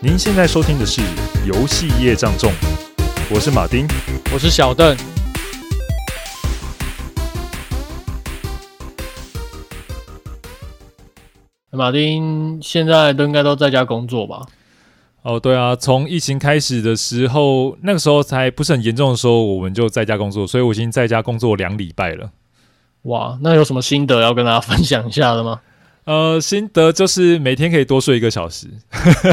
您现在收听的是《游戏业障重》，我是马丁，我是小邓。马丁现在都应该都在家工作吧？哦，对啊，从疫情开始的时候，那个时候才不是很严重的时候，我们就在家工作，所以我已经在家工作两礼拜了。哇，那有什么心得要跟大家分享一下的吗？呃，心得就是每天可以多睡一个小时，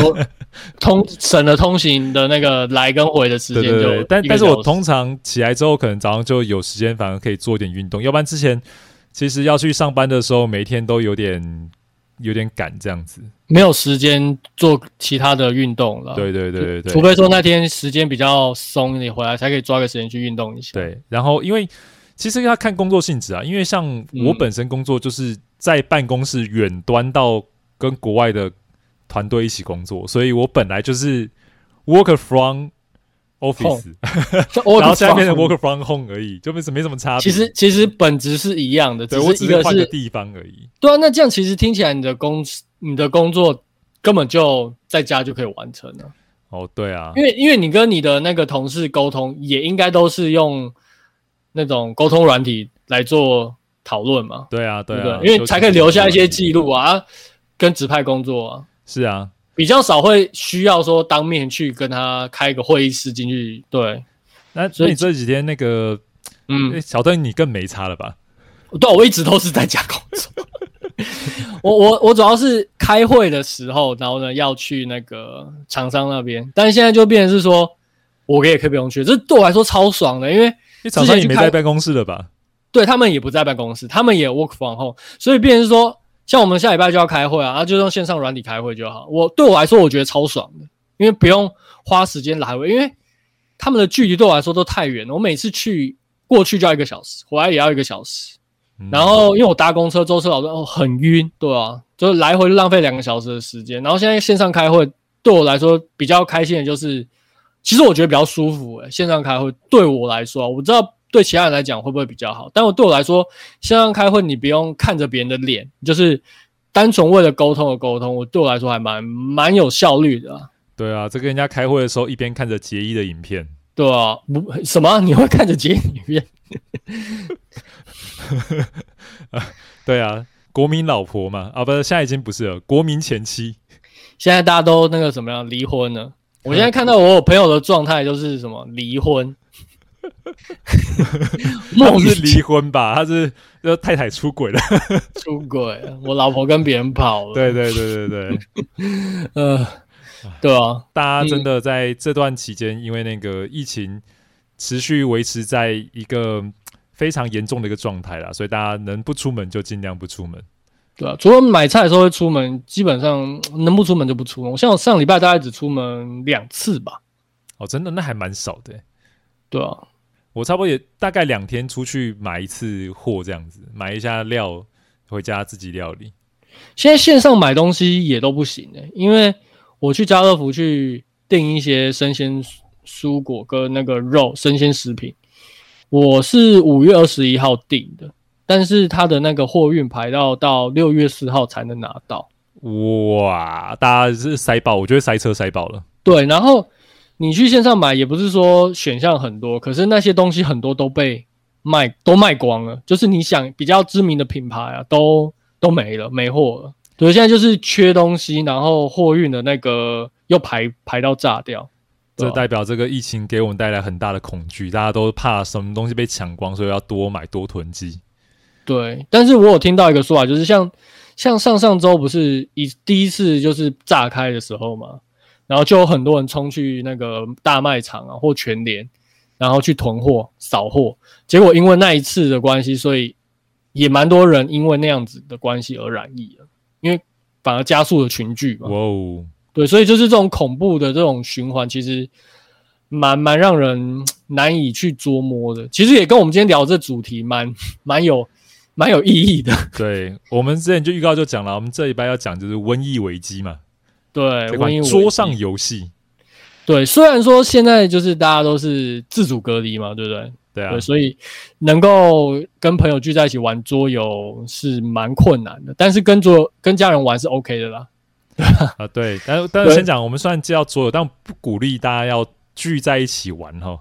通省了通行的那个来跟回的时间。对对对，但但是我通常起来之后，可能早上就有时间，反而可以做点运动。要不然之前其实要去上班的时候，每天都有点。有点赶这样子，没有时间做其他的运动了。对对对对对，除非说那天时间比较松，你回来才可以抓个时间去运动一下。对，然后因为其实要看工作性质啊，因为像我本身工作就是在办公室远端到跟国外的团队一起工作，所以我本来就是 work from。Office，然后下面的 work from home 而已，就没什没什么差别。其实其实本质是一样的，对，我只是换个地方而已。对啊，那这样其实听起来你的工你的工作根本就在家就可以完成了。哦，对啊，因为因为你跟你的那个同事沟通，也应该都是用那种沟通软体来做讨论嘛。对啊，对啊，因为才可以留下一些记录啊，跟指派工作啊。是啊。比较少会需要说当面去跟他开个会议室进去，对。那所以你这几天那个，嗯，小邓你更没差了吧？对，我一直都是在家工作。我我我主要是开会的时候，然后呢要去那个厂商那边，但是现在就变成是说，我也可以不用去，这对我来说超爽的，因为厂商也没在办公室了吧？对，他们也不在办公室，他们也 work from home，所以变成说。像我们下礼拜就要开会啊，啊，就用线上软体开会就好。我对我来说，我觉得超爽的，因为不用花时间来回，因为他们的距离对我来说都太远了。我每次去过去就要一个小时，回来也要一个小时。然后因为我搭公车、舟车劳顿，哦，很晕，对啊，就是来回就浪费两个小时的时间。然后现在线上开会对我来说比较开心的就是，其实我觉得比较舒服诶，线上开会对我来说，我知道。对其他人来讲会不会比较好？但我对我来说，线上开会你不用看着别人的脸，就是单纯为了沟通而沟通。我对我来说还蛮蛮有效率的啊。对啊，这跟人家开会的时候一边看着杰伊的影片。对啊，不什么？你会看着杰伊影片？对啊，国民老婆嘛，啊，不是，现在已经不是了，国民前妻。现在大家都那个什么样离婚了？我现在看到我有朋友的状态就是什么离婚。他不是离婚吧？他是就太太出轨了，出轨，我老婆跟别人跑了。对对对对对，呃，对啊，大家真的在这段期间，因为那个疫情持续维持在一个非常严重的一个状态啦，所以大家能不出门就尽量不出门。对啊，除了买菜的时候会出门，基本上能不出门就不出门。我像我上礼拜大概只出门两次吧。哦，真的，那还蛮少的。对啊。我差不多也大概两天出去买一次货，这样子买一下料回家自己料理。现在线上买东西也都不行诶、欸，因为我去家乐福去订一些生鲜蔬果跟那个肉生鲜食品，我是五月二十一号订的，但是他的那个货运排到到六月四号才能拿到。哇，大家是塞爆，我觉得塞车塞爆了。对，然后。你去线上买也不是说选项很多，可是那些东西很多都被卖都卖光了，就是你想比较知名的品牌啊，都都没了，没货了。对，现在就是缺东西，然后货运的那个又排排到炸掉，这代表这个疫情给我们带来很大的恐惧，大家都怕什么东西被抢光，所以要多买多囤积。对，但是我有听到一个说法，就是像像上上周不是一第一次就是炸开的时候嘛。然后就有很多人冲去那个大卖场啊，或全联，然后去囤货、扫货。结果因为那一次的关系，所以也蛮多人因为那样子的关系而染疫了。因为反而加速了群聚嘛。哇哦，对，所以就是这种恐怖的这种循环，其实蛮蛮让人难以去捉摸的。其实也跟我们今天聊这主题蛮蛮有蛮有意义的。对，我们之前就预告就讲了，我们这一班要讲就是瘟疫危机嘛。对，桌上游戏。对，虽然说现在就是大家都是自主隔离嘛，对不对？对啊，对，所以能够跟朋友聚在一起玩桌游是蛮困难的，但是跟桌跟家人玩是 OK 的啦。啊，对，但但是先讲，我们虽然介绍桌游，但不鼓励大家要聚在一起玩哈。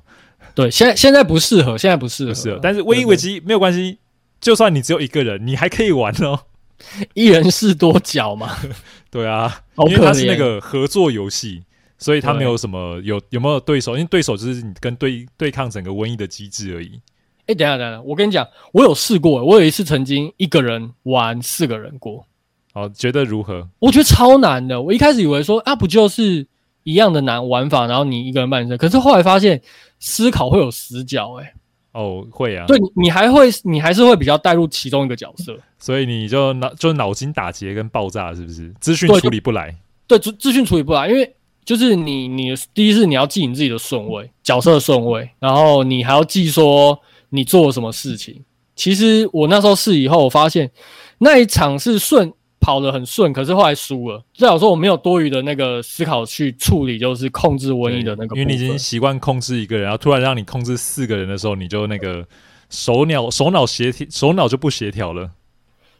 对，现在现在不适合，现在不适合。不适合，但是瘟疫危机没有关系，就算你只有一个人，你还可以玩哦。一人是多角嘛。对啊，因为它是那个合作游戏，所以它没有什么有有没有对手，因为对手就是你跟对对抗整个瘟疫的机制而已。哎、欸，等一下等一下，我跟你讲，我有试过，我有一次曾经一个人玩四个人过。哦，觉得如何？我觉得超难的。我一开始以为说啊，不就是一样的难玩法，然后你一个人扮演，可是后来发现思考会有死角、欸，哎。哦，会啊。对，你还会，你还是会比较带入其中一个角色，所以你就脑就脑筋打结跟爆炸，是不是？资讯处理不来。对，资资讯处理不来，因为就是你你第一是你要记你自己的顺位，角色的顺位，然后你还要记说。你做了什么事情？其实我那时候试以后，我发现那一场是顺跑得很顺，可是后来输了。至少说我没有多余的那个思考去处理，就是控制瘟疫的那个。因为你已经习惯控制一个人，然后突然让你控制四个人的时候，你就那个手脑手脑协调，手脑就不协调了。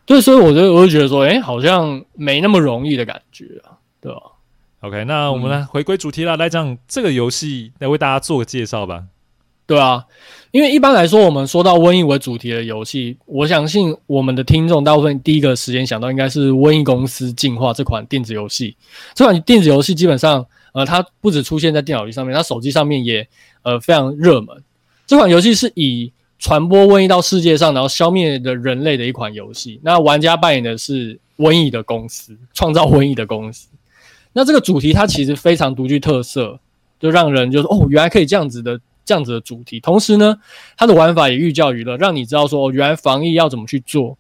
对，所以我就我就觉得说，哎、欸，好像没那么容易的感觉啊，对吧？OK，那我们来回归主题了，嗯、来讲这个游戏，来为大家做个介绍吧。对啊。因为一般来说，我们说到瘟疫为主题的游戏，我相信我们的听众大部分第一个时间想到应该是《瘟疫公司进化》这款电子游戏。这款电子游戏基本上，呃，它不只出现在电脑机上面，它手机上面也呃非常热门。这款游戏是以传播瘟疫到世界上，然后消灭的人类的一款游戏。那玩家扮演的是瘟疫的公司，创造瘟疫的公司。那这个主题它其实非常独具特色，就让人就是哦，原来可以这样子的。这样子的主题，同时呢，它的玩法也寓教于乐，让你知道说，哦，原来防疫要怎么去做，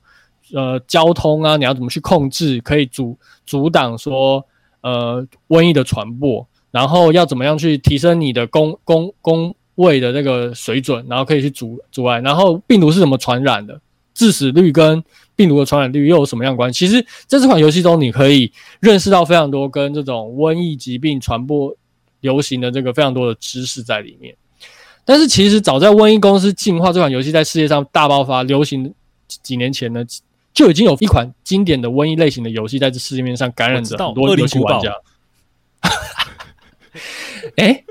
呃，交通啊，你要怎么去控制，可以阻阻挡说，呃，瘟疫的传播，然后要怎么样去提升你的工工工位的那个水准，然后可以去阻阻碍，然后病毒是怎么传染的，致死率跟病毒的传染率又有什么样关系？其实在这款游戏中，你可以认识到非常多跟这种瘟疫疾病传播流行的这个非常多的知识在里面。但是其实早在《瘟疫公司进化》这款游戏在世界上大爆发流行几年前呢，就已经有一款经典的瘟疫类型的游戏在这世界面上感染着很多游戏玩家。哎、欸，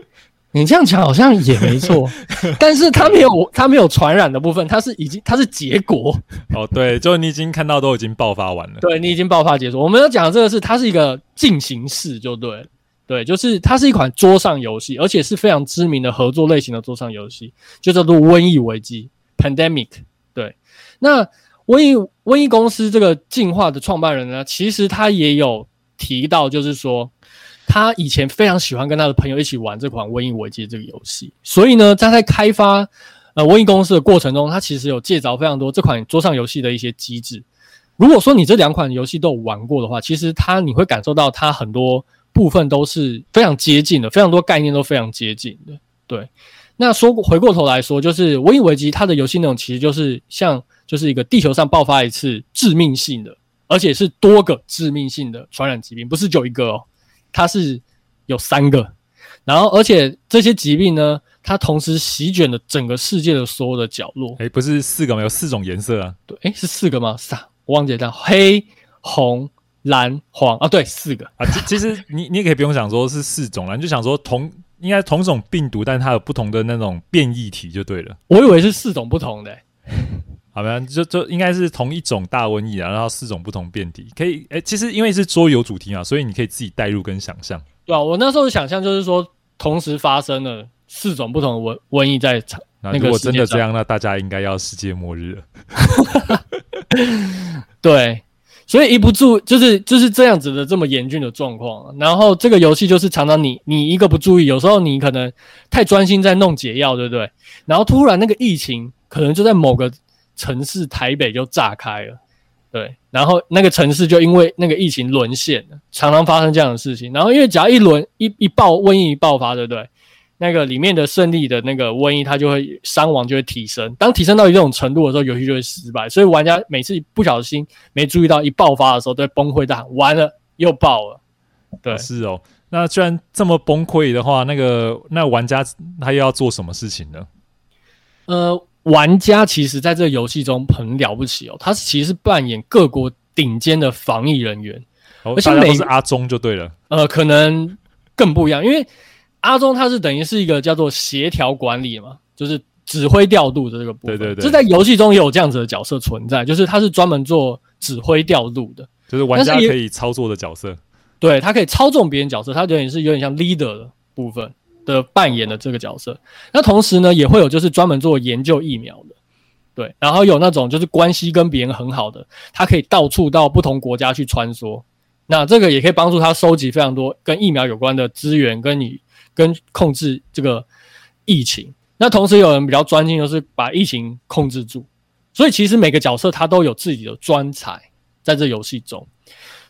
你这样讲好像也没错，但是它没有它没有传染的部分，它是已经它是结果。哦，对，就你已经看到都已经爆发完了。对，你已经爆发结束。我们要讲的这个是它是一个进行式，就对。对，就是它是一款桌上游戏，而且是非常知名的合作类型的桌上游戏，就叫做《瘟疫危机》（Pandemic）。对，那瘟疫瘟疫公司这个进化的创办人呢，其实他也有提到，就是说他以前非常喜欢跟他的朋友一起玩这款《瘟疫危机》这个游戏，所以呢，他在开发呃瘟疫公司的过程中，他其实有借着非常多这款桌上游戏的一些机制。如果说你这两款游戏都有玩过的话，其实他你会感受到他很多。部分都是非常接近的，非常多概念都非常接近的。对，那说回过头来说，就是《瘟疫危机》它的游戏内容其实就是像就是一个地球上爆发一次致命性的，而且是多个致命性的传染疾病，不是就一个哦，它是有三个。然后，而且这些疾病呢，它同时席卷了整个世界的所有的角落。诶，不是四个吗？有四种颜色啊？对，诶，是四个吗？是啊，我忘记了，黑、红。蓝黄啊，对，四个啊。其 其实你你也可以不用想说是四种啦，你就想说同应该同种病毒，但是它有不同的那种变异体就对了。我以为是四种不同的、欸，好吧，就就应该是同一种大瘟疫啊，然后四种不同变体，可以哎、欸，其实因为是桌游主题嘛，所以你可以自己代入跟想象。对啊，我那时候的想象就是说，同时发生了四种不同的瘟瘟疫在场。那如果真的这样，那大家应该要世界末日了。对。所以一不注就是就是这样子的这么严峻的状况，然后这个游戏就是常常你你一个不注意，有时候你可能太专心在弄解药，对不对？然后突然那个疫情可能就在某个城市台北就炸开了，对，然后那个城市就因为那个疫情沦陷了，常常发生这样的事情。然后因为只要一轮一一爆瘟疫爆发，对不对？那个里面的胜利的那个瘟疫，它就会伤亡就会提升。当提升到一种程度的时候，游戏就会失败。所以玩家每次不小心没注意到，一爆发的时候都会崩溃大喊：“完了，又爆了！”对，是哦。那居然这么崩溃的话，那个那玩家他又要做什么事情呢？呃，玩家其实在这个游戏中很了不起哦。他其实是扮演各国顶尖的防疫人员，哦、而且每都是阿忠就对了。呃，可能更不一样，因为阿中他是等于是一个叫做协调管理嘛，就是指挥调度的这个部分。对对对，这在游戏中也有这样子的角色存在，就是他是专门做指挥调度的，就是玩家可以操作的角色。对，他可以操纵别人角色，他有点是有点像 leader 的部分的扮演的这个角色。那同时呢，也会有就是专门做研究疫苗的。对，然后有那种就是关系跟别人很好的，他可以到处到不同国家去穿梭，那这个也可以帮助他收集非常多跟疫苗有关的资源，跟你跟控制这个疫情。那同时有人比较专心，就是把疫情控制住。所以其实每个角色他都有自己的专才在这游戏中。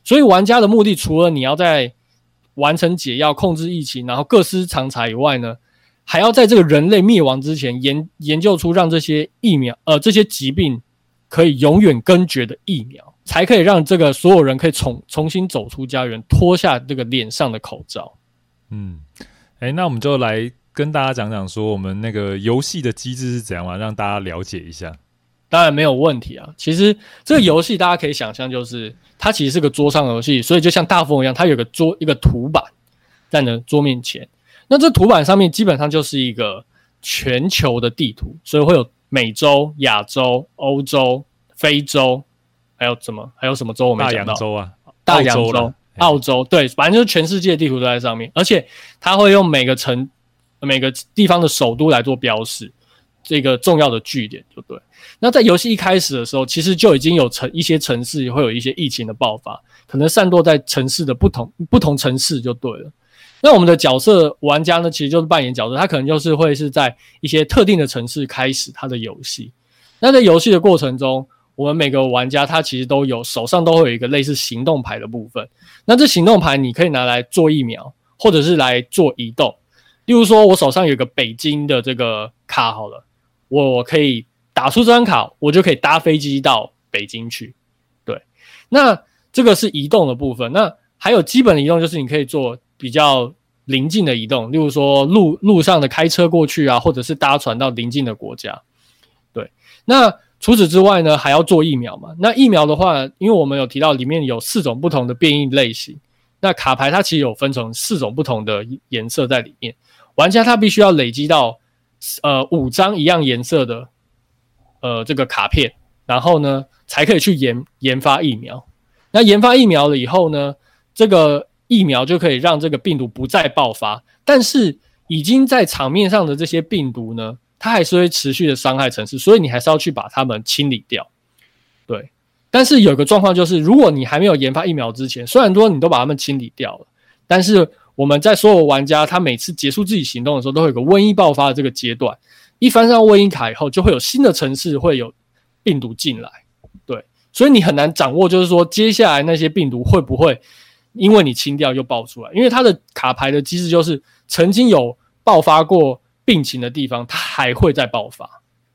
所以玩家的目的除了你要在完成解药、控制疫情，然后各施长才以外呢，还要在这个人类灭亡之前研研究出让这些疫苗，呃，这些疾病可以永远根绝的疫苗，才可以让这个所有人可以重重新走出家园，脱下这个脸上的口罩。嗯，哎，那我们就来跟大家讲讲说，我们那个游戏的机制是怎样嘛，让大家了解一下。当然没有问题啊。其实这个游戏大家可以想象，就是它其实是个桌上游戏，所以就像大富翁一样，它有个桌一个图板在你的桌面前。那这图板上面基本上就是一个全球的地图，所以会有美洲、亚洲、欧洲、非洲，还有什么？还有什么洲？我没讲到。大洋洲啊，大洋洲、澳洲，对，反正就是全世界地图都在上面，而且它会用每个城、每个地方的首都来做标示，这个重要的据点就对。那在游戏一开始的时候，其实就已经有城一些城市会有一些疫情的爆发，可能散落在城市的不同不同城市就对了。那我们的角色玩家呢，其实就是扮演角色，他可能就是会是在一些特定的城市开始他的游戏。那在游戏的过程中，我们每个玩家他其实都有手上都会有一个类似行动牌的部分。那这行动牌你可以拿来做疫苗，或者是来做移动。例如说，我手上有个北京的这个卡，好了，我可以打出这张卡，我就可以搭飞机到北京去。对，那这个是移动的部分。那还有基本的移动，就是你可以做。比较临近的移动，例如说路路上的开车过去啊，或者是搭船到邻近的国家。对，那除此之外呢，还要做疫苗嘛？那疫苗的话，因为我们有提到里面有四种不同的变异类型，那卡牌它其实有分成四种不同的颜色在里面，玩家他必须要累积到呃五张一样颜色的呃这个卡片，然后呢才可以去研研发疫苗。那研发疫苗了以后呢，这个。疫苗就可以让这个病毒不再爆发，但是已经在场面上的这些病毒呢，它还是会持续的伤害城市，所以你还是要去把它们清理掉。对，但是有个状况就是，如果你还没有研发疫苗之前，虽然说你都把它们清理掉了，但是我们在所有玩家他每次结束自己行动的时候，都会有个瘟疫爆发的这个阶段，一翻上瘟疫卡以后，就会有新的城市会有病毒进来。对，所以你很难掌握，就是说接下来那些病毒会不会。因为你清掉又爆出来，因为它的卡牌的机制就是曾经有爆发过病情的地方，它还会再爆发。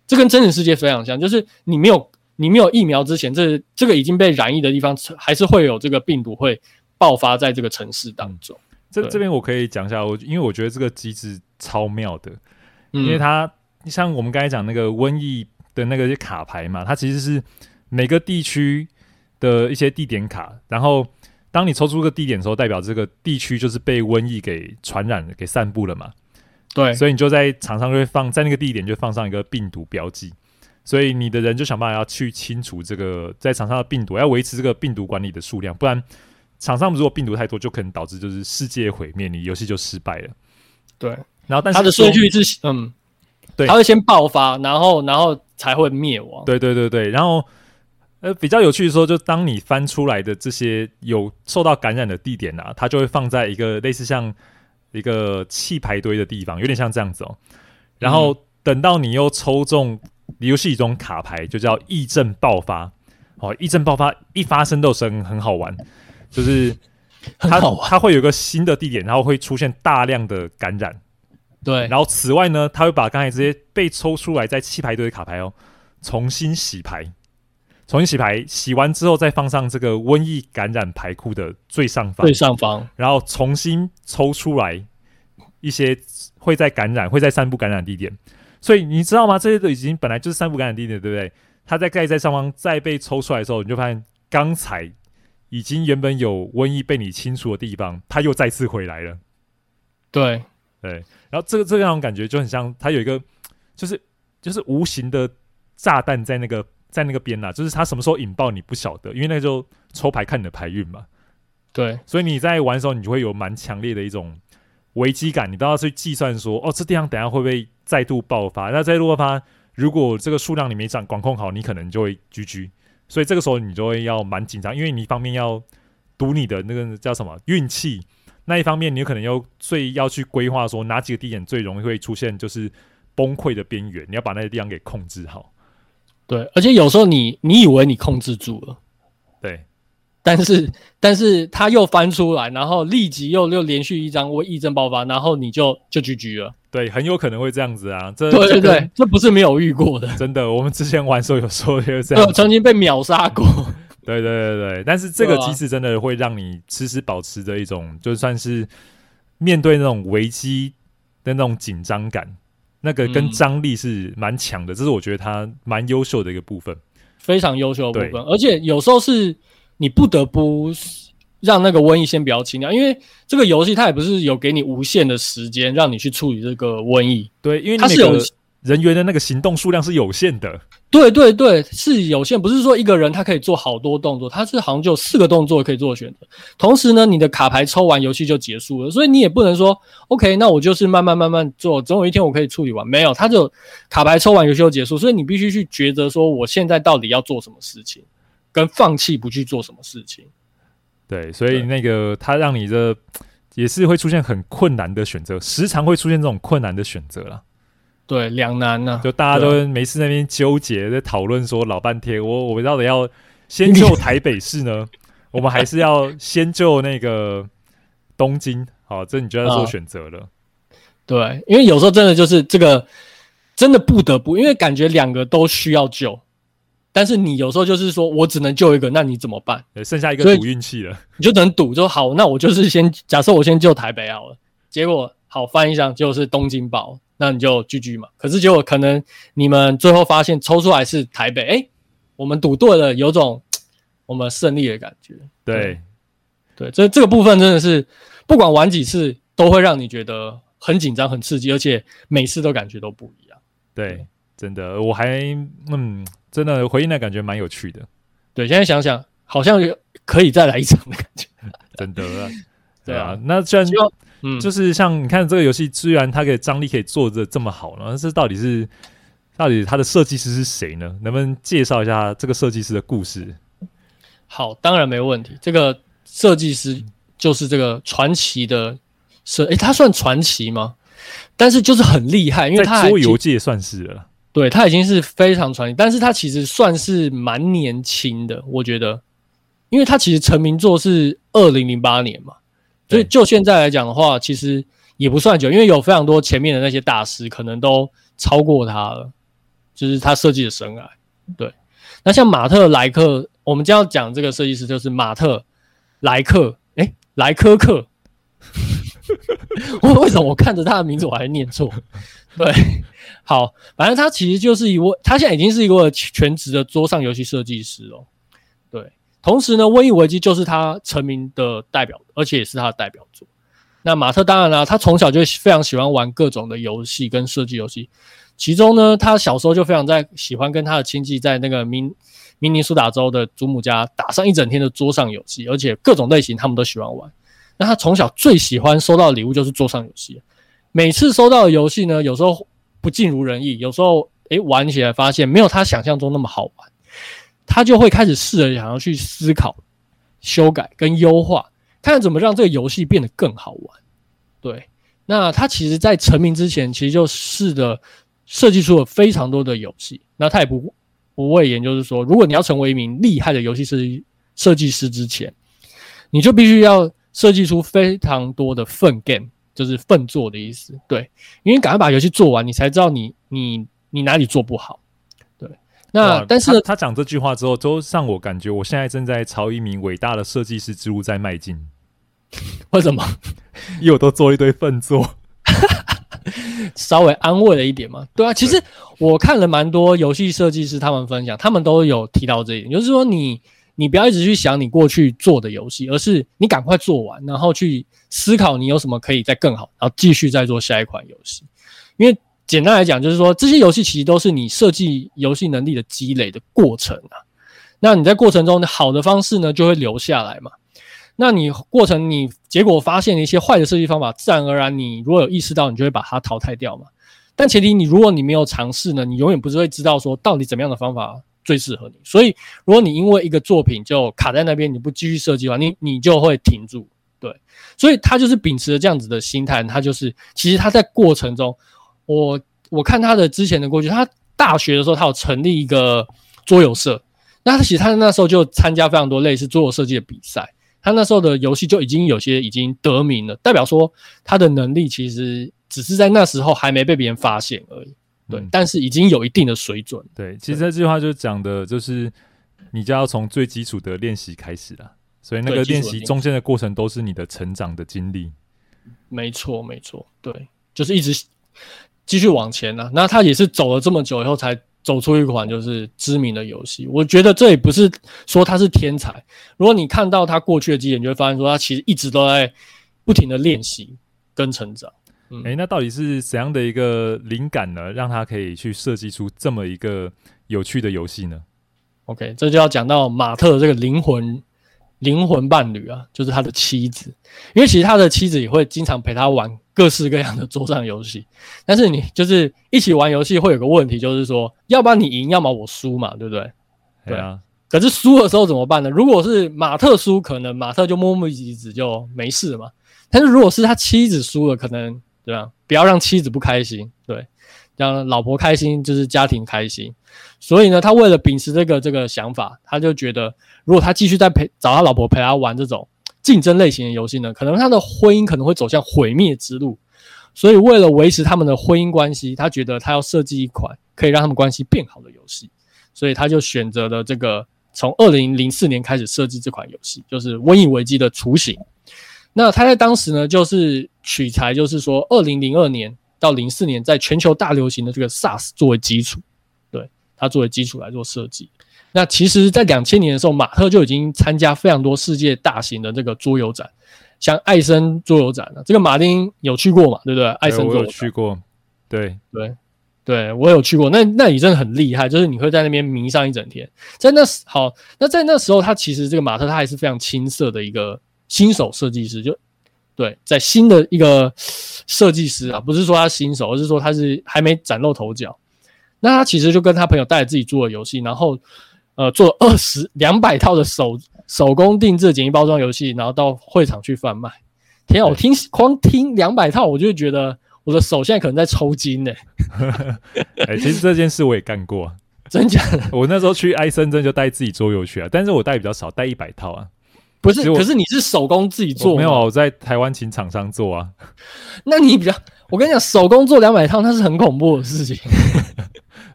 这跟真实世界非常像，就是你没有你没有疫苗之前，这这个已经被染疫的地方，还是会有这个病毒会爆发在这个城市当中。嗯、这这边我可以讲一下，我因为我觉得这个机制超妙的，因为它像我们刚才讲那个瘟疫的那个卡牌嘛，它其实是每个地区的一些地点卡，然后。当你抽出个地点的时候，代表这个地区就是被瘟疫给传染、给散布了嘛？对，所以你就在场上就会放在那个地点就放上一个病毒标记，所以你的人就想办法要去清除这个在场上的病毒，要维持这个病毒管理的数量，不然场上如果病毒太多，就可能导致就是世界毁灭，你游戏就失败了。对，然后但是它的顺序是嗯，对，它会先爆发，然后然后才会灭亡。对对对对，然后。呃，比较有趣的说，就当你翻出来的这些有受到感染的地点啊，它就会放在一个类似像一个弃牌堆的地方，有点像这样子哦。然后等到你又抽中游戏一种卡牌，就叫疫症爆发。哦，疫症爆发一发生都是很很好玩，就是它它会有个新的地点，然后会出现大量的感染。对，然后此外呢，它会把刚才这些被抽出来在弃牌堆的卡牌哦，重新洗牌。重新洗牌，洗完之后再放上这个瘟疫感染牌库的最上方，最上方，然后重新抽出来一些会在感染、会在散布感染地点。所以你知道吗？这些都已经本来就是散布感染地点，对不对？它在盖在上方再被抽出来的时候，你就发现刚才已经原本有瘟疫被你清除的地方，它又再次回来了。对对，然后这个这样感觉就很像，它有一个就是就是无形的炸弹在那个在那个边呐，就是它什么时候引爆你不晓得，因为那就抽牌看你的牌运嘛。对，所以你在玩的时候，你就会有蛮强烈的一种危机感，你都要去计算说，哦，这地方等下会不会再度爆发？那再度爆发，如果这个数量你没掌管控好，你可能就会 GG。所以这个时候你就会要蛮紧张，因为你一方面要赌你的那个叫什么运气，那一方面你可能要最要去规划说哪几个地点最容易会出现就是崩溃的边缘，你要把那些地方给控制好。对，而且有时候你你以为你控制住了，对。但是，但是他又翻出来，然后立即又又连续一张为疫症爆发，然后你就就 GG 了。对，很有可能会这样子啊。这对对对，这不是没有遇过的。真的，我们之前玩的时候有时候就是这样，曾经被秒杀过。对对对对，但是这个机制真的会让你时时保持着一种，就算是面对那种危机的那种紧张感，那个跟张力是蛮强的。这是我觉得他蛮优秀的一个部分，非常优秀的部分，而且有时候是。你不得不让那个瘟疫先不要清掉，因为这个游戏它也不是有给你无限的时间让你去处理这个瘟疫。对，因为它是有人员的那个行动数量是有限的。对对对，是有限，不是说一个人他可以做好多动作，他是好像就四个动作可以做选择。同时呢，你的卡牌抽完，游戏就结束了，所以你也不能说 OK，那我就是慢慢慢慢做，总有一天我可以处理完。没有，他就卡牌抽完，游戏就结束，所以你必须去抉择说，我现在到底要做什么事情。跟放弃不去做什么事情，对，所以那个他让你的也是会出现很困难的选择，时常会出现这种困难的选择了。对，两难呢，就大家都没事那边纠结，在讨论说老半天，我我到底要先救 台北市呢，我们还是要先救那个东京？好，这你就要做选择了。对，因为有时候真的就是这个真的不得不，因为感觉两个都需要救。但是你有时候就是说，我只能救一个，那你怎么办？剩下一个赌运气了，你就只能赌，说好，那我就是先假设我先救台北好了。结果好翻一下，就是东京爆，那你就 GG 嘛。可是结果可能你们最后发现抽出来是台北，哎、欸，我们赌对了，有种我们胜利的感觉。对，对，这这个部分真的是不管玩几次，都会让你觉得很紧张、很刺激，而且每次都感觉都不一样。对，真的，我还嗯。真的回忆的感觉蛮有趣的，对，现在想想好像可以再来一场的感觉，真的，对啊。啊那虽然嗯，就是像你看这个游戏，虽然它可以张力可以做的这么好呢，但是到底是到底它的设计师是谁呢？能不能介绍一下这个设计师的故事？好，当然没问题。这个设计师就是这个传奇的设，诶、欸，他算传奇吗？但是就是很厉害，因为他在桌游界算是了。对，他已经是非常传奇，但是他其实算是蛮年轻的，我觉得，因为他其实成名作是二零零八年嘛，所以就现在来讲的话，其实也不算久，因为有非常多前面的那些大师可能都超过他了，就是他设计的生涯。对，那像马特莱克，我们将要讲这个设计师就是马特莱克，诶，莱科克，我 为什么我看着他的名字我还念错？对。好，反正他其实就是一位，他现在已经是一个全职的桌上游戏设计师哦。对，同时呢，《瘟疫危机》就是他成名的代表，而且也是他的代表作。那马特当然啦、他从小就非常喜欢玩各种的游戏跟设计游戏。其中呢，他小时候就非常在喜欢跟他的亲戚在那个明明尼苏达州的祖母家打上一整天的桌上游戏，而且各种类型他们都喜欢玩。那他从小最喜欢收到的礼物就是桌上游戏，每次收到的游戏呢，有时候。不尽如人意，有时候诶玩起来发现没有他想象中那么好玩，他就会开始试着想要去思考、修改跟优化，看看怎么让这个游戏变得更好玩。对，那他其实，在成名之前，其实就试着设计出了非常多的游戏。那他也不不讳言，就是说，如果你要成为一名厉害的游戏设计设计师之前，你就必须要设计出非常多的粪 game。就是粪做的意思，对，因为赶快把游戏做完，你才知道你你你哪里做不好，那但是他讲这句话之后，都让我感觉我现在正在朝一名伟大的设计师之路在迈进。为什么？因为我都做一堆粪作，稍微安慰了一点嘛。对啊，其实我看了蛮多游戏设计师他们分享，他们都有提到这一点，就是说你你不要一直去想你过去做的游戏，而是你赶快做完，然后去思考你有什么可以再更好，然后继续再做下一款游戏。因为简单来讲，就是说这些游戏其实都是你设计游戏能力的积累的过程啊。那你在过程中好的方式呢，就会留下来嘛。那你过程你结果发现了一些坏的设计方法，自然而然你如果有意识到，你就会把它淘汰掉嘛。但前提你如果你没有尝试呢，你永远不是会知道说到底怎么样的方法。最适合你，所以如果你因为一个作品就卡在那边，你不继续设计的话，你你就会停住。对，所以他就是秉持着这样子的心态，他就是其实他在过程中，我我看他的之前的过去，他大学的时候他有成立一个桌游社，那他其实他那时候就参加非常多类似桌游设计的比赛，他那时候的游戏就已经有些已经得名了，代表说他的能力其实只是在那时候还没被别人发现而已。对，但是已经有一定的水准。对，其实这句话就讲的就是，你就要从最基础的练习开始了。所以那个练习中间的过程都是你的成长的经历。没错，没错，对，就是一直继续往前啊。那他也是走了这么久以后，才走出一款就是知名的游戏。我觉得这也不是说他是天才。如果你看到他过去的经验，你就会发现说他其实一直都在不停的练习跟成长。诶、嗯欸，那到底是怎样的一个灵感呢，让他可以去设计出这么一个有趣的游戏呢？OK，这就要讲到马特这个灵魂灵魂伴侣啊，就是他的妻子。因为其实他的妻子也会经常陪他玩各式各样的桌上游戏。但是你就是一起玩游戏会有个问题，就是说，要不然你赢，要么我输嘛，对不对？对啊。可是输的时候怎么办呢？如果是马特输，可能马特就摸摸鼻子就没事了嘛。但是如果是他妻子输了，可能。对啊，不要让妻子不开心，对，让老婆开心就是家庭开心。所以呢，他为了秉持这个这个想法，他就觉得，如果他继续在陪找他老婆陪他玩这种竞争类型的游戏呢，可能他的婚姻可能会走向毁灭之路。所以为了维持他们的婚姻关系，他觉得他要设计一款可以让他们关系变好的游戏。所以他就选择了这个从二零零四年开始设计这款游戏，就是《瘟疫危机》的雏形。那他在当时呢，就是取材，就是说，二零零二年到零四年，在全球大流行的这个 SARS 作为基础，对，它作为基础来做设计。那其实，在两千年的时候，马特就已经参加非常多世界大型的这个桌游展，像艾森桌游展了。这个马丁有去过嘛？对不对？艾森桌游展去过，对对对，我有去过。那那你真的很厉害，就是你会在那边迷上一整天。在那时好，那在那时候，他其实这个马特他还是非常青涩的一个。新手设计师就对，在新的一个设计师啊，不是说他新手，而是说他是还没崭露头角。那他其实就跟他朋友带着自己做的游戏，然后呃做二十两百套的手手工定制简易包装游戏，然后到会场去贩卖。天啊，我听光听两百套，我就觉得我的手现在可能在抽筋呢、欸。哎，其实这件事我也干过，真假的？我那时候去埃森镇就带自己桌游去啊，但是我带比较少，带一百套啊。不是，可是你是手工自己做？没有，我在台湾请厂商做啊。那你比较，我跟你讲，手工做两百套，那是很恐怖的事情。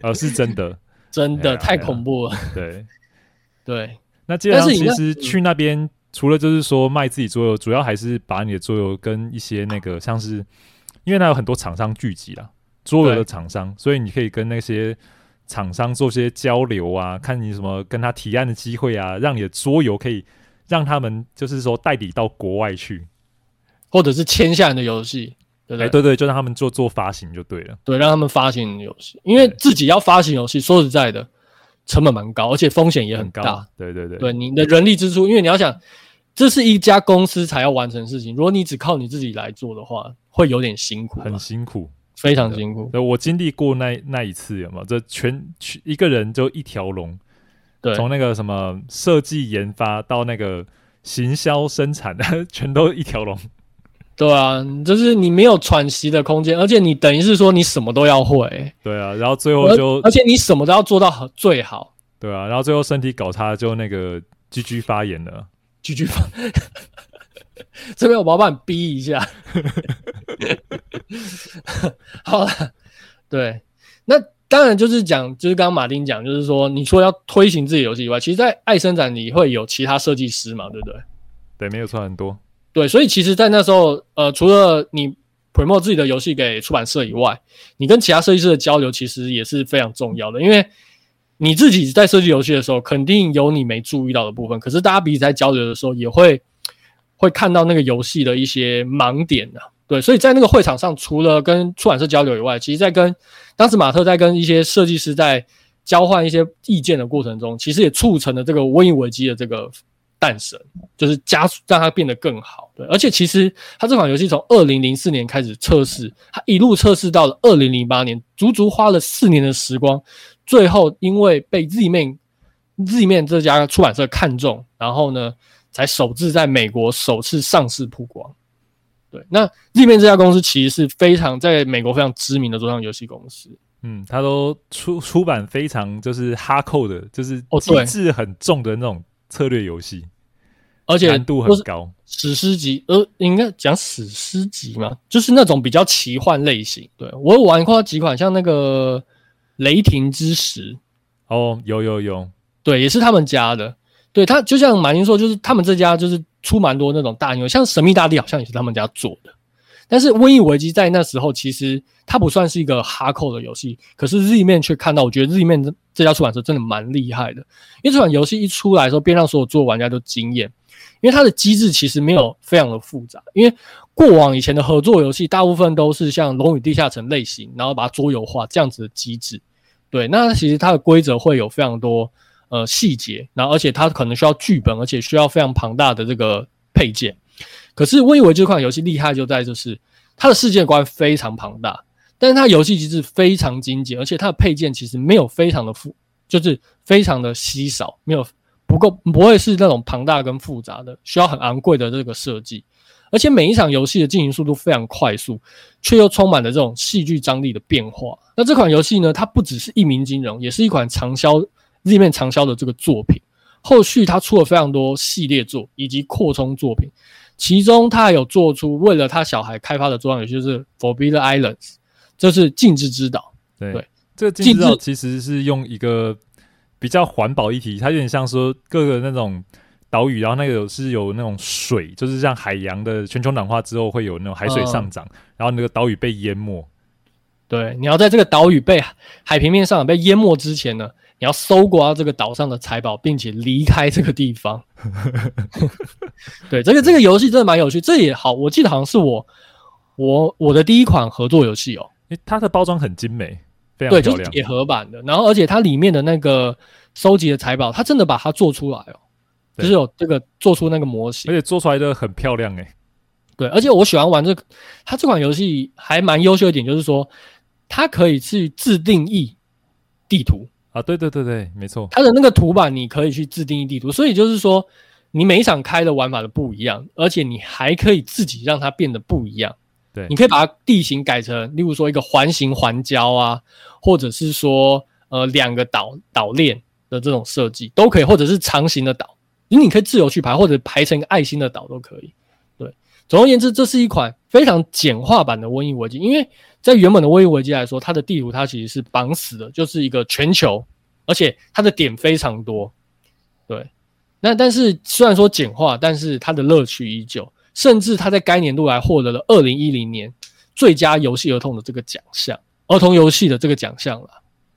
呃，是真的，真的太恐怖了。对 对，那基本上其实去那边，除了就是说卖自己桌游，主要还是把你的桌游跟一些那个，像是因为它有很多厂商聚集啦，桌游的厂商，所以你可以跟那些厂商做些交流啊，看你什么跟他提案的机会啊，让你的桌游可以。让他们就是说代理到国外去，或者是签下你的游戏，对不对？欸、对对，就让他们做做发行就对了。对，让他们发行游戏，因为自己要发行游戏，说实在的，成本蛮高，而且风险也很高。对对对，对你的人力支出，因为你要想，这是一家公司才要完成的事情，如果你只靠你自己来做的话，会有点辛苦，很辛苦，非常辛苦。对，我经历过那那一次，有没有？这全一个人就一条龙。对，从那个什么设计研发到那个行销生产的，全都一条龙。对啊，就是你没有喘息的空间，而且你等于是说你什么都要会。对啊，然后最后就，而且你什么都要做到最好。对啊，然后最后身体搞差，就那个 GG 发炎了。GG 发，这边我要帮你逼一下。好了，对，那。当然，就是讲，就是刚刚马丁讲，就是说，你除了要推行自己游戏以外，其实，在爱生展你会有其他设计师嘛，对不对？对，没有错，很多。对，所以其实，在那时候，呃，除了你 promote 自己的游戏给出版社以外，你跟其他设计师的交流其实也是非常重要的，因为你自己在设计游戏的时候，肯定有你没注意到的部分。可是大家彼此在交流的时候，也会会看到那个游戏的一些盲点的、啊。对，所以在那个会场上，除了跟出版社交流以外，其实在跟当时马特在跟一些设计师在交换一些意见的过程中，其实也促成了这个《瘟疫危机》的这个诞生，就是加速让它变得更好。对，而且其实它这款游戏从二零零四年开始测试，它一路测试到了二零零八年，足足花了四年的时光。最后，因为被 Z-Man Z-Man 这家出版社看中，然后呢，才首次在美国首次上市曝光。对，那 Z-Man 这家公司其实是非常在美国非常知名的桌上游戏公司。嗯，它都出出版非常就是哈扣的，就是机制很重的那种策略游戏，而且难度很高，史诗级。呃，应该讲史诗级嘛，就是那种比较奇幻类型。对，我有玩过几款，像那个。雷霆之石，哦，有有有，对，也是他们家的。对，他就像马丁说，就是他们这家就是出蛮多那种大牛，像神秘大地好像也是他们家做的。但是瘟疫危机在那时候其实它不算是一个哈扣的游戏，可是 Z-Man 却看到，我觉得 Z-Man 这家出版社真的蛮厉害的，因为这款游戏一出来的时候，便让所有做玩家都惊艳，因为它的机制其实没有非常的复杂，因为过往以前的合作游戏大部分都是像《龙与地下城》类型，然后把它桌游化这样子的机制。对，那其实它的规则会有非常多呃细节，然后而且它可能需要剧本，而且需要非常庞大的这个配件。可是《瘟疫危机》这款游戏厉害就在就是它的世界观非常庞大，但是它游戏机制非常精简，而且它的配件其实没有非常的复，就是非常的稀少，没有不够不会是那种庞大跟复杂的，需要很昂贵的这个设计。而且每一场游戏的进行速度非常快速，却又充满了这种戏剧张力的变化。那这款游戏呢，它不只是一鸣惊人，也是一款长销，Z-Man 长销的这个作品。后续他出了非常多系列作以及扩充作品，其中他还有做出为了他小孩开发的桌上游戏，就是 Forbidden Islands，这是禁制之岛。对，对这个禁制岛其实是用一个比较环保议题，它有点像说各个那种。岛屿，然后那个是有那种水，就是像海洋的全球暖化之后会有那种海水上涨，嗯、然后那个岛屿被淹没。对，你要在这个岛屿被海平面上被淹没之前呢，你要搜刮这个岛上的财宝，并且离开这个地方。对，这个这个游戏真的蛮有趣，这也好，我记得好像是我我我的第一款合作游戏哦。诶，它的包装很精美，非常漂亮，对，就是铁盒版的。然后而且它里面的那个收集的财宝，它真的把它做出来哦。就是有这个做出那个模型，而且做出来的很漂亮诶、欸。对，而且我喜欢玩这个，它这款游戏还蛮优秀一点，就是说它可以去自定义地图啊。对对对对，没错。它的那个图板你可以去自定义地图，所以就是说你每一场开的玩法都不一样，而且你还可以自己让它变得不一样。对，你可以把它地形改成，例如说一个环形环礁啊，或者是说呃两个岛岛链的这种设计都可以，或者是长形的岛。你可以自由去排，或者排成一个爱心的岛都可以。对，总而言之，这是一款非常简化版的瘟疫危机。因为在原本的瘟疫危机来说，它的地图它其实是绑死的，就是一个全球，而且它的点非常多。对，那但是虽然说简化，但是它的乐趣依旧，甚至它在该年度还获得了二零一零年最佳游戏儿童的这个奖项，儿童游戏的这个奖项了。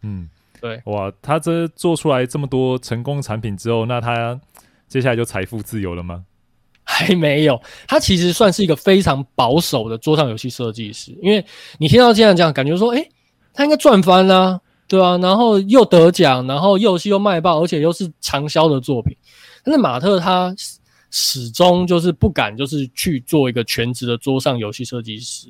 嗯，对，哇，他这做出来这么多成功产品之后，那他。接下来就财富自由了吗？还没有，他其实算是一个非常保守的桌上游戏设计师。因为你听到这样讲，感觉说，诶、他应该赚翻啦，对啊，然后又得奖，然后游戏又卖爆，而且又是长销的作品。但是马特他始终就是不敢，就是去做一个全职的桌上游戏设计师，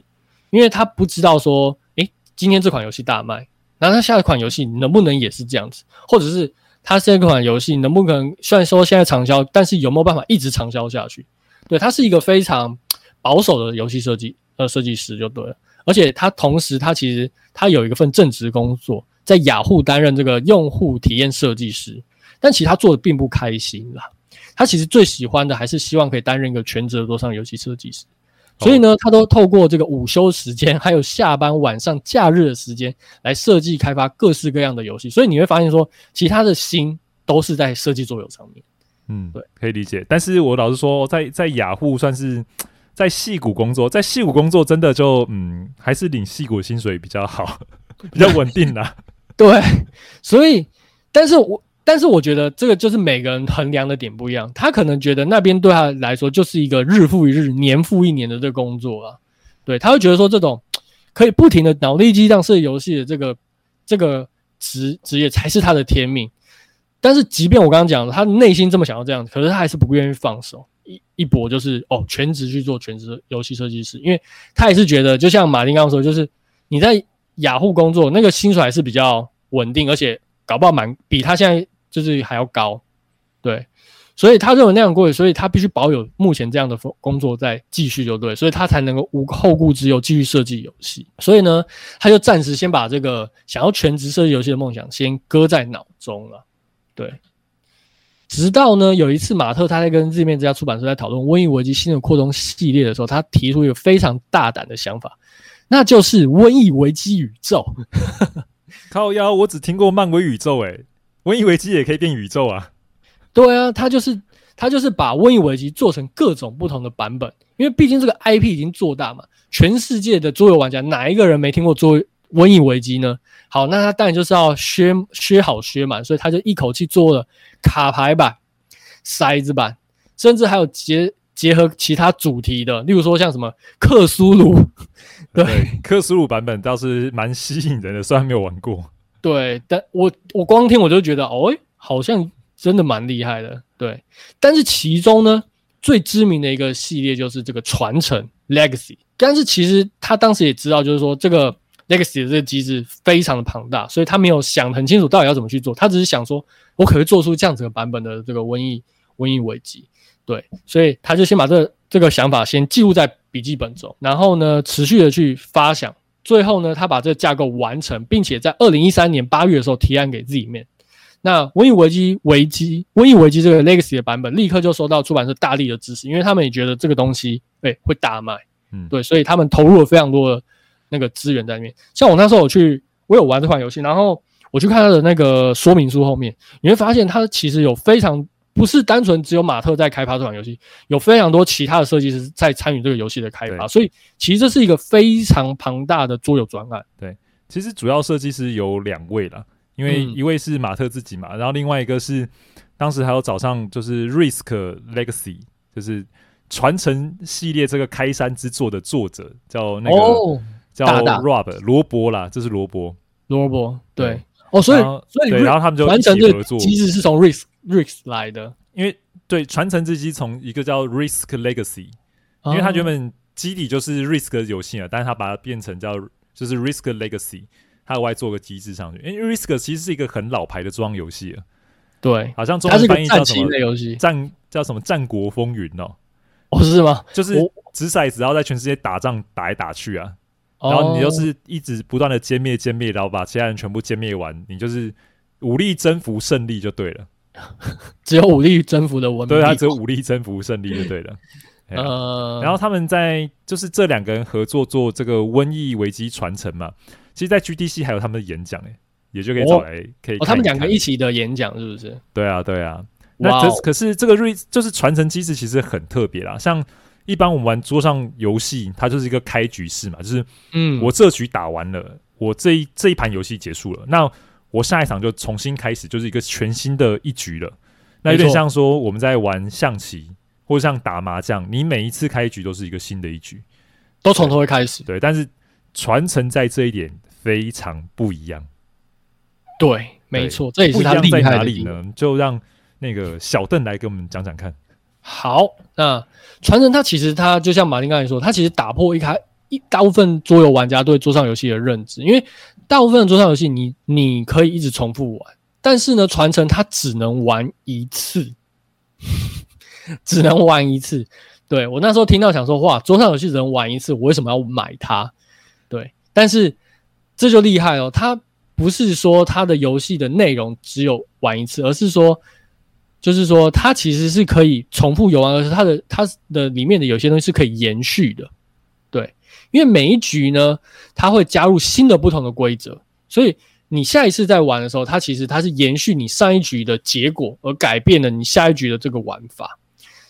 因为他不知道说，诶、今天这款游戏大卖，那他下一款游戏能不能也是这样子，或者是？它这款游戏能不能虽然说现在畅销，但是有没有办法一直畅销下去？对，它是一个非常保守的游戏设计呃设计师就对了。而且他同时他其实他有一份正职工作，在雅虎担任这个用户体验设计师，但其实他做的并不开心啦。他其实最喜欢的还是希望可以担任一个全职的桌上游戏设计师。所以呢，他都透过这个午休时间，还有下班晚上假日的时间来设计开发各式各样的游戏。所以你会发现说，其他的心都是在设计桌游上面。嗯，对，可以理解。但是我老实说，在在雅虎算是在戏谷工作，在戏谷工作真的就嗯，还是领戏谷薪水比较好，比较稳定啦。对，所以但是我但是我觉得这个就是每个人衡量的点不一样，他可能觉得那边对他来说就是一个日复一日、年复一年的这个工作啊，对，他会觉得说这种可以不停的脑力激荡设计游戏的这个这个职职业才是他的天命。但是即便我刚刚讲了，他内心这么想要这样，可是他还是不愿意放手。一一搏就是哦，全职去做全职游戏设计师，因为他也是觉得，就像马丁刚刚说，就是你在雅虎工作，那个薪水还是比较稳定，而且搞不好蛮比他现在就是还要高，对，所以他认为那样贵，所以他必须保有目前这样的工作在继续就对，所以他才能够无后顾之忧继续设计游戏。所以呢，他就暂时先把这个想要全职设计游戏的梦想先搁在脑中了，对。直到呢，有一次马特他在跟字面这家出版社在讨论《瘟疫危机》新的扩充系列的时候，他提出一个非常大胆的想法，那就是《瘟疫危机》宇宙。靠腰，我只听过漫威宇宙，诶，《瘟疫危机》也可以变宇宙啊？对啊，他就是他就是把《瘟疫危机》做成各种不同的版本，因为毕竟这个 IP 已经做大嘛，全世界的桌游玩家哪一个人没听过桌瘟疫危机呢？好，那他当然就是要削削好削满，所以他就一口气做了卡牌版、骰子版，甚至还有结结合其他主题的，例如说像什么克苏鲁。对，对，克苏鲁版本倒是蛮吸引人的，虽然没有玩过。对，但我我光听我就觉得，哦，好像真的蛮厉害的。对，但是其中呢，最知名的一个系列就是这个传承 Legacy，但是其实他当时也知道，就是说这个。Legacy 的这个机制非常的庞大，所以他没有想很清楚到底要怎么去做，他只是想说，我可以做出这样子的版本的这个瘟疫瘟疫危机，对，所以他就先把这、这个想法先记录在笔记本中，然后呢，持续的去发想，最后呢，他把这个架构完成，并且在二零一三年八月的时候提案给 Z-Man。那瘟疫危机危机瘟疫危机这个 Legacy 的版本立刻就收到出版社大力的支持，因为他们也觉得这个东西对会大卖，嗯，对，所以他们投入了非常多的。那个资源在里面，像我那时候我去，我有玩这款游戏，然后我去看它的那个说明书后面，你会发现它其实有非常不是单纯只有马特在开发这款游戏，有非常多其他的设计师在参与这个游戏的开发，所以其实这是一个非常庞大的桌游专案。对，其实主要设计师有两位啦，因为一位是马特自己嘛，嗯、然后另外一个是当时还有早上就是 Risk Legacy，就是传承系列这个开山之作的作者叫那个。哦叫 Rob 罗伯啦，这是罗伯，罗伯对，哦，所以所以对，然后他们就传承合作，机制是从 Risk Risk 来的，因为对传承之机从一个叫 Risk Legacy，因为它原本基底就是 Risk 的游戏啊，但是他把它变成叫就是 Risk Legacy，它额外做个机制上去，因为 Risk 其实是一个很老牌的装游戏了，对，好像中文翻译叫什么游戏，战叫什么战国风云哦，哦是吗？就是掷骰子，然后在全世界打仗打来打去啊。然后你就是一直不断的歼灭歼灭，然后把其他人全部歼灭完，你就是武力征服胜利就对了。只有武力征服的文明，对，他只有武力征服胜利就对了。呃，然后他们在就是这两个人合作做这个瘟疫危机传承嘛，其实，在 GDC 还有他们的演讲诶，也就可以找来可以看看。哦，他们两个一起的演讲是不是？对啊，对啊。那可可是这个瑞就是传承机制其实很特别啦，像。一般我们玩桌上游戏，它就是一个开局式嘛，就是，嗯，我这局打完了，嗯、我这一这一盘游戏结束了，那我下一场就重新开始，就是一个全新的一局了。那有点像说我们在玩象棋或者像打麻将，你每一次开局都是一个新的一局，都从头会开始。对，但是传承在这一点非常不一样。对，没错，这也是他厉害在哪里呢？就让那个小邓来给我们讲讲看。好，那传承它其实它就像马丁刚才说，它其实打破一开一大部分桌游玩家对桌上游戏的认知，因为大部分的桌上游戏你你可以一直重复玩，但是呢，传承它只能玩一次，只能玩一次。对，我那时候听到想说，哇，桌上游戏只能玩一次，我为什么要买它？对，但是这就厉害哦，它不是说它的游戏的内容只有玩一次，而是说。就是说，它其实是可以重复游玩，而是它的它的里面的有些东西是可以延续的，对，因为每一局呢，它会加入新的不同的规则，所以你下一次在玩的时候，它其实它是延续你上一局的结果，而改变了你下一局的这个玩法，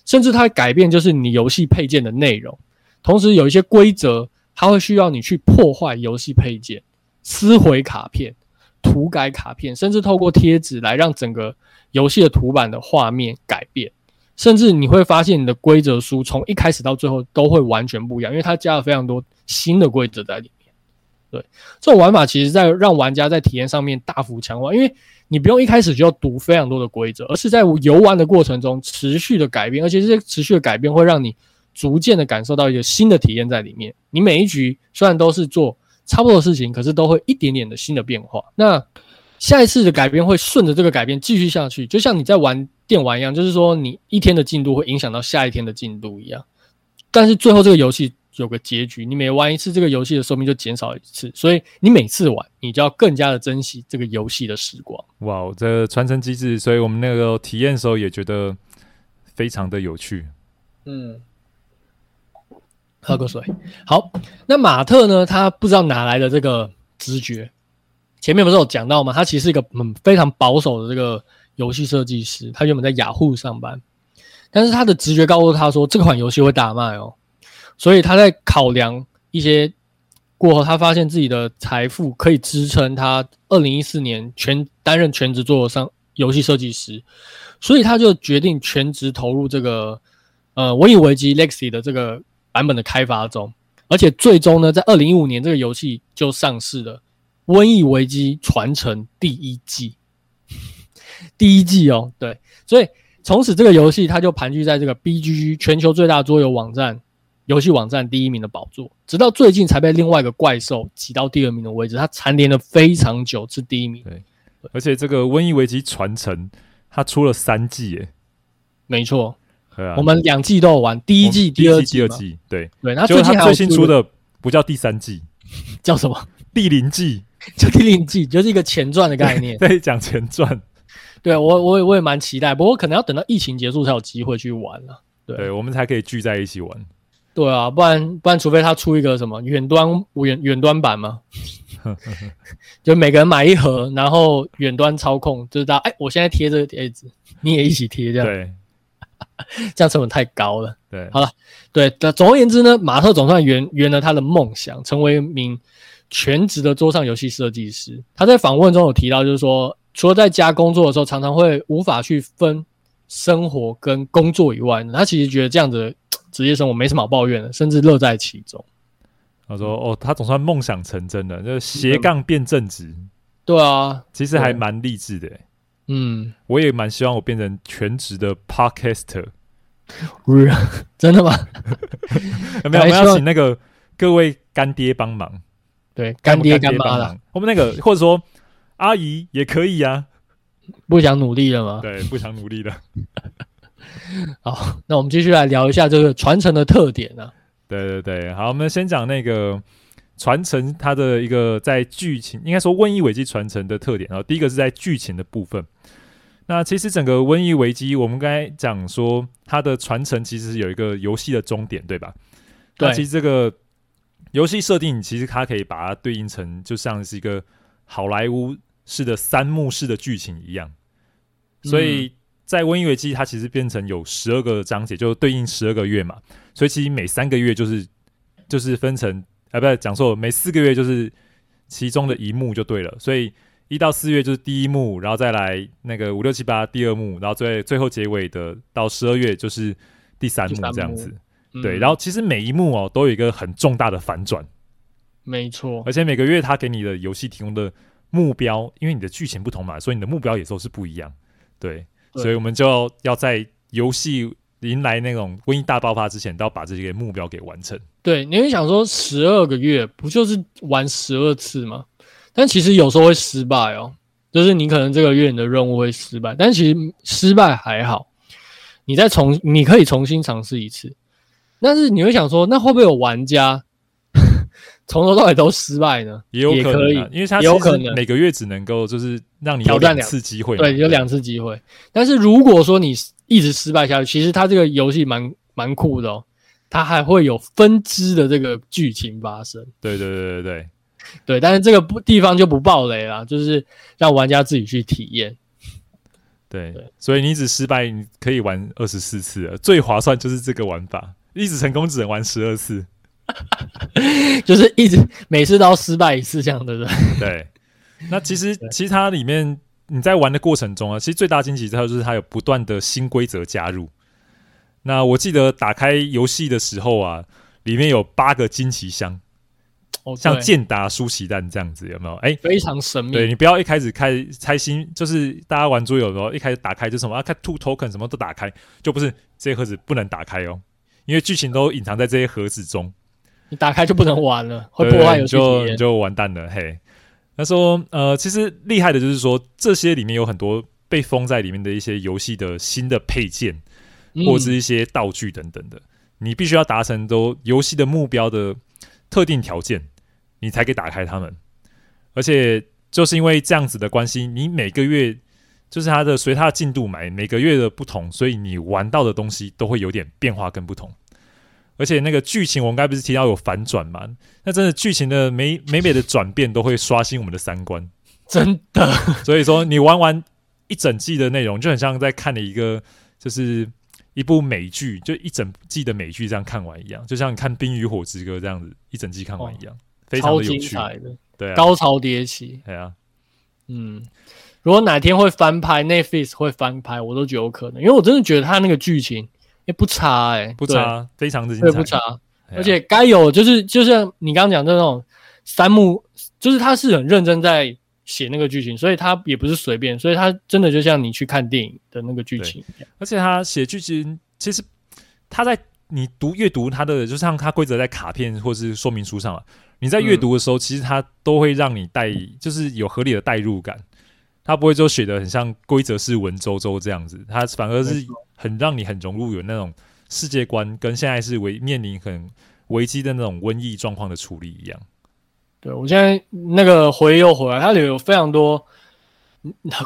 甚至它改变就是你游戏配件的内容，同时有一些规则，它会需要你去破坏游戏配件、撕毁卡片、涂改卡片，甚至透过贴纸来让整个游戏的图版的画面改变。甚至你会发现，你的规则书从一开始到最后都会完全不一样，因为它加了非常多新的规则在里面。对，这种玩法其实在让玩家在体验上面大幅强化，因为你不用一开始就要读非常多的规则，而是在游玩的过程中持续的改变，而且这些持续的改变会让你逐渐的感受到一个新的体验在里面。你每一局虽然都是做差不多的事情，可是都会一点点的新的变化。那下一次的改变会顺着这个改变继续下去，就像你在玩电玩一样，就是说你一天的进度会影响到下一天的进度一样。但是最后这个游戏有个结局，你每玩一次这个游戏的寿命就减少一次，所以你每次玩你就要更加的珍惜这个游戏的时光。哇，这个传承机制，所以我们那个体验的时候也觉得非常的有趣。嗯，喝个水。好，那马特呢？他不知道哪来的这个直觉。前面不是有讲到吗？他其实是一个嗯非常保守的这个游戏设计师，他原本在雅虎上班，但是他的直觉告诉他说这款游戏会大卖哦，所以他在考量一些过后，他发现自己的财富可以支撑他二零一四年全担任全职做上游戏设计师，所以他就决定全职投入这个呃《瘟疫危机 Lexi》的这个版本的开发中，而且最终呢，在二零一五年这个游戏就上市了。瘟疫危机传承第一季，第一季哦，对，所以从此这个游戏它就盘踞在这个 BGG 全球最大桌游网站、游戏网站第一名的宝座，直到最近才被另外一个怪兽挤到第二名的位置。它蝉联了非常久，是第一名。对，而且这个瘟疫危机传承它出了三季，耶，没错，啊，我们两季都有玩，第一季、第二季、第二季，对对。那最近最新出的不叫第三季，叫什么？第零季。就第零季就是一个前传的概念，对，讲前传。对我，我也我也蛮期待，不过可能要等到疫情结束才有机会去玩了。对，对，我们才可以聚在一起玩。对啊，不然不然，除非他出一个什么远端远远端版嘛，就每个人买一盒，然后远端操控，就是大家哎，我现在贴这个贴纸，你也一起贴，这样对，这样成本太高了。对，好了，对，那总而言之呢，马特总算圆圆了他的梦想，成为一名。全职的桌上游戏设计师，他在访问中有提到，就是说，除了在家工作的时候，常常会无法去分生活跟工作以外，他其实觉得这样子的职业生活没什么好抱怨的，甚至乐在其中。他说：“哦，他总算梦想成真了，就是斜杠变正职。嗯”对啊，其实还蛮励志的。嗯，我也蛮希望我变成全职的 Podcaster。真的吗？没有，我们要请那个各位干爹帮忙。对，干爹干妈了。我们那个或者说阿姨也可以呀。不想努力了吗？对，不想努力了。好，那我们继续来聊一下这个传承的特点呢、啊。对对对，好，我们先讲那个传承它的一个在剧情，应该说瘟疫危机传承的特点。然后第一个是在剧情的部分。那其实整个瘟疫危机，我们刚才讲说它的传承其实有一个游戏的终点，对吧？对，其实这个。游戏设定其实它可以把它对应成，就像是一个好莱坞式的三幕式的剧情一样。所以在瘟疫危机，它其实变成有十二个章节，就对应十二个月嘛。所以其实每三个月就是就是分成，啊，不是讲错了，每四个月就是其中的一幕就对了。所以一到四月就是第一幕，然后再来那个五六七八第二幕，然后最最后结尾的到十二月就是第三幕这样子。对，然后其实每一幕哦都有一个很重大的反转，没错。而且每个月他给你的游戏提供的目标，因为你的剧情不同嘛，所以你的目标也都是不一样。对，对所以我们就要在游戏迎来那种瘟疫大爆发之前，都要把这些目标给完成。对，你会想说十二个月不就是玩十二次吗？但其实有时候会失败哦，就是你可能这个月你的任务会失败，但其实失败还好，你再重你可以重新尝试一次。但是你会想说，那会不会有玩家从头到尾都失败呢？也有可能，因为他有可能每个月只能够就是让你挑战两次机会，对，有两次机会。但是如果说你一直失败下去，其实它这个游戏蛮蛮酷的哦，它还会有分支的这个剧情发生。对对对对对对，但是这个不地方就不爆雷了，就是让玩家自己去体验。对，对所以你只失败，你可以玩二十四次，最划算就是这个玩法。一直成功只能玩十二次，就是一直每次都要失败一次这样，对不对？对，那其实其实它里面你在玩的过程中啊，其实最大惊喜它就是它有不断的新规则加入。那我记得打开游戏的时候啊，里面有八个惊奇箱。哦、像健达舒淇蛋这样子有没有？哎、欸，非常神秘。对，你不要一开始开猜心，就是大家玩桌游的时候，一开始打开就什么啊，看 two token 什么都打开，就不是这些盒子不能打开哦，因为剧情都隐藏在这些盒子中。你打开就不能玩了，会破坏游戏体验，就你就完蛋了。嘿，他说呃，其实厉害的就是说这些里面有很多被封在里面的一些游戏的新的配件，或者是一些道具等等的，嗯、你必须要达成都游戏的目标的特定条件。你才可以打开它们，而且就是因为这样子的关系，你每个月就是它的随它的进度买，每个月的不同，所以你玩到的东西都会有点变化跟不同。而且那个剧情，我们刚才不是提到有反转嘛？那真的剧情的每每每的转变都会刷新我们的三观，真的。所以说，你玩完一整季的内容，就很像在看了一个就是一部美剧，就一整季的美剧这样看完一样，就像你看《冰与火之歌》这样子一整季看完一样。哦非常的有趣，超精彩的，对啊，高潮迭起，对啊，嗯，如果哪天会翻拍，Netflix 会翻拍，我都觉得有可能，因为我真的觉得他那个剧情也不差，哎，不差，非常的精彩，对，不差，而且该有就是就像你刚刚讲的那种三幕，就是他是很认真在写那个剧情，所以他也不是随便，所以他真的就像你去看电影的那个剧情一样，而且他写剧情其实他在你读阅读他的，就像他规则在卡片或是说明书上了。你在阅读的时候，其实他都会让你带，就是有合理的代入感。他不会就写的很像规则式文绉绉这样子，他反而是很让你很融入有那种世界观，跟现在是危面临很危机的那种瘟疫状况的处理一样。对，我现在那个回忆又回来，它里有非常多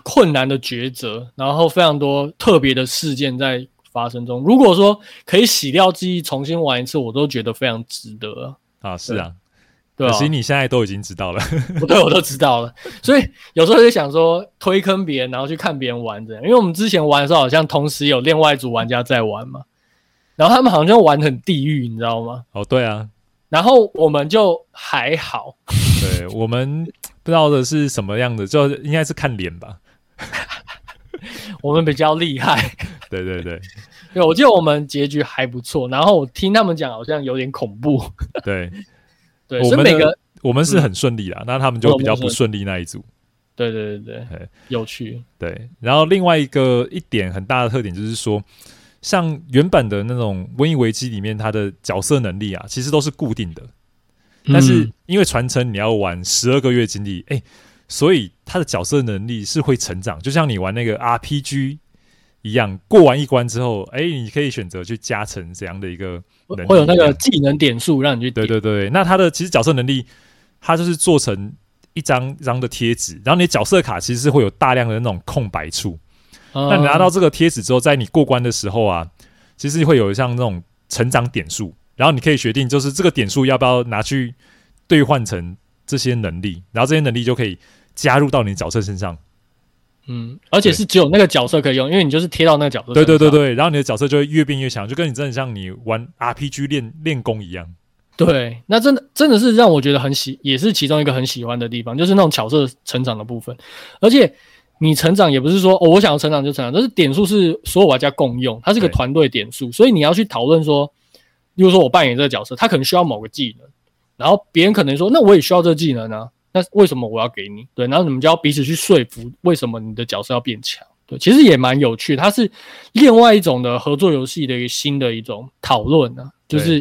困难的抉择，然后非常多特别的事件在发生中。如果说可以洗掉记忆，重新玩一次，我都觉得非常值得啊！是啊。可惜你现在都已经知道了，不对，我都知道了。所以有时候就想说推坑别人，然后去看别人玩这样。因为我们之前玩的时候，好像同时有另外一组玩家在玩嘛，然后他们好像玩很地狱，你知道吗？哦，对啊。然后我们就还好，对，我们不知道的是什么样的，就应该是看脸吧。我们比较厉害，对对对，对，我记得我们结局还不错。然后我听他们讲，好像有点恐怖，对。对，我们每个我们是很顺利啦，嗯，那他们就比较不顺利那一组。对对对对，有趣。对，然后另外一个一点很大的特点就是说，像原本的那种《瘟疫危机》里面，它的角色能力啊，其实都是固定的。但是因为传承你要玩十二个月经历，哎，欸，所以他的角色能力是会成长，就像你玩那个 RPG。一样过完一关之后，哎、欸，你可以选择去加成怎样的一个能力，会有那个技能点数让你去。对对对，那他的其实角色能力，它就是做成一张一张的贴纸，然后你角色卡其实是会有大量的那种空白处。嗯、那你拿到这个贴纸之后，在你过关的时候啊，其实会有像那种成长点数，然后你可以决定就是这个点数要不要拿去兑换成这些能力，然后这些能力就可以加入到你角色身上。嗯，而且是只有那个角色可以用，因为你就是贴到那个角色。对对对对，然后你的角色就会越变越强，就跟你真的像你玩 RPG 练练功一样。对，那真的真的是让我觉得很喜，也是其中一个很喜欢的地方，就是那种角色成长的部分。而且你成长也不是说哦，我想要成长就成长，但是点数是所有玩家共用，它是个团队点数，所以你要去讨论说，比如说我扮演这个角色，他可能需要某个技能，然后别人可能说，那我也需要这个技能啊。那为什么我要给你？对，然后你们就要彼此去说服，为什么你的角色要变强？对，其实也蛮有趣，它是另外一种的合作游戏的一个新的一种讨论呢，就是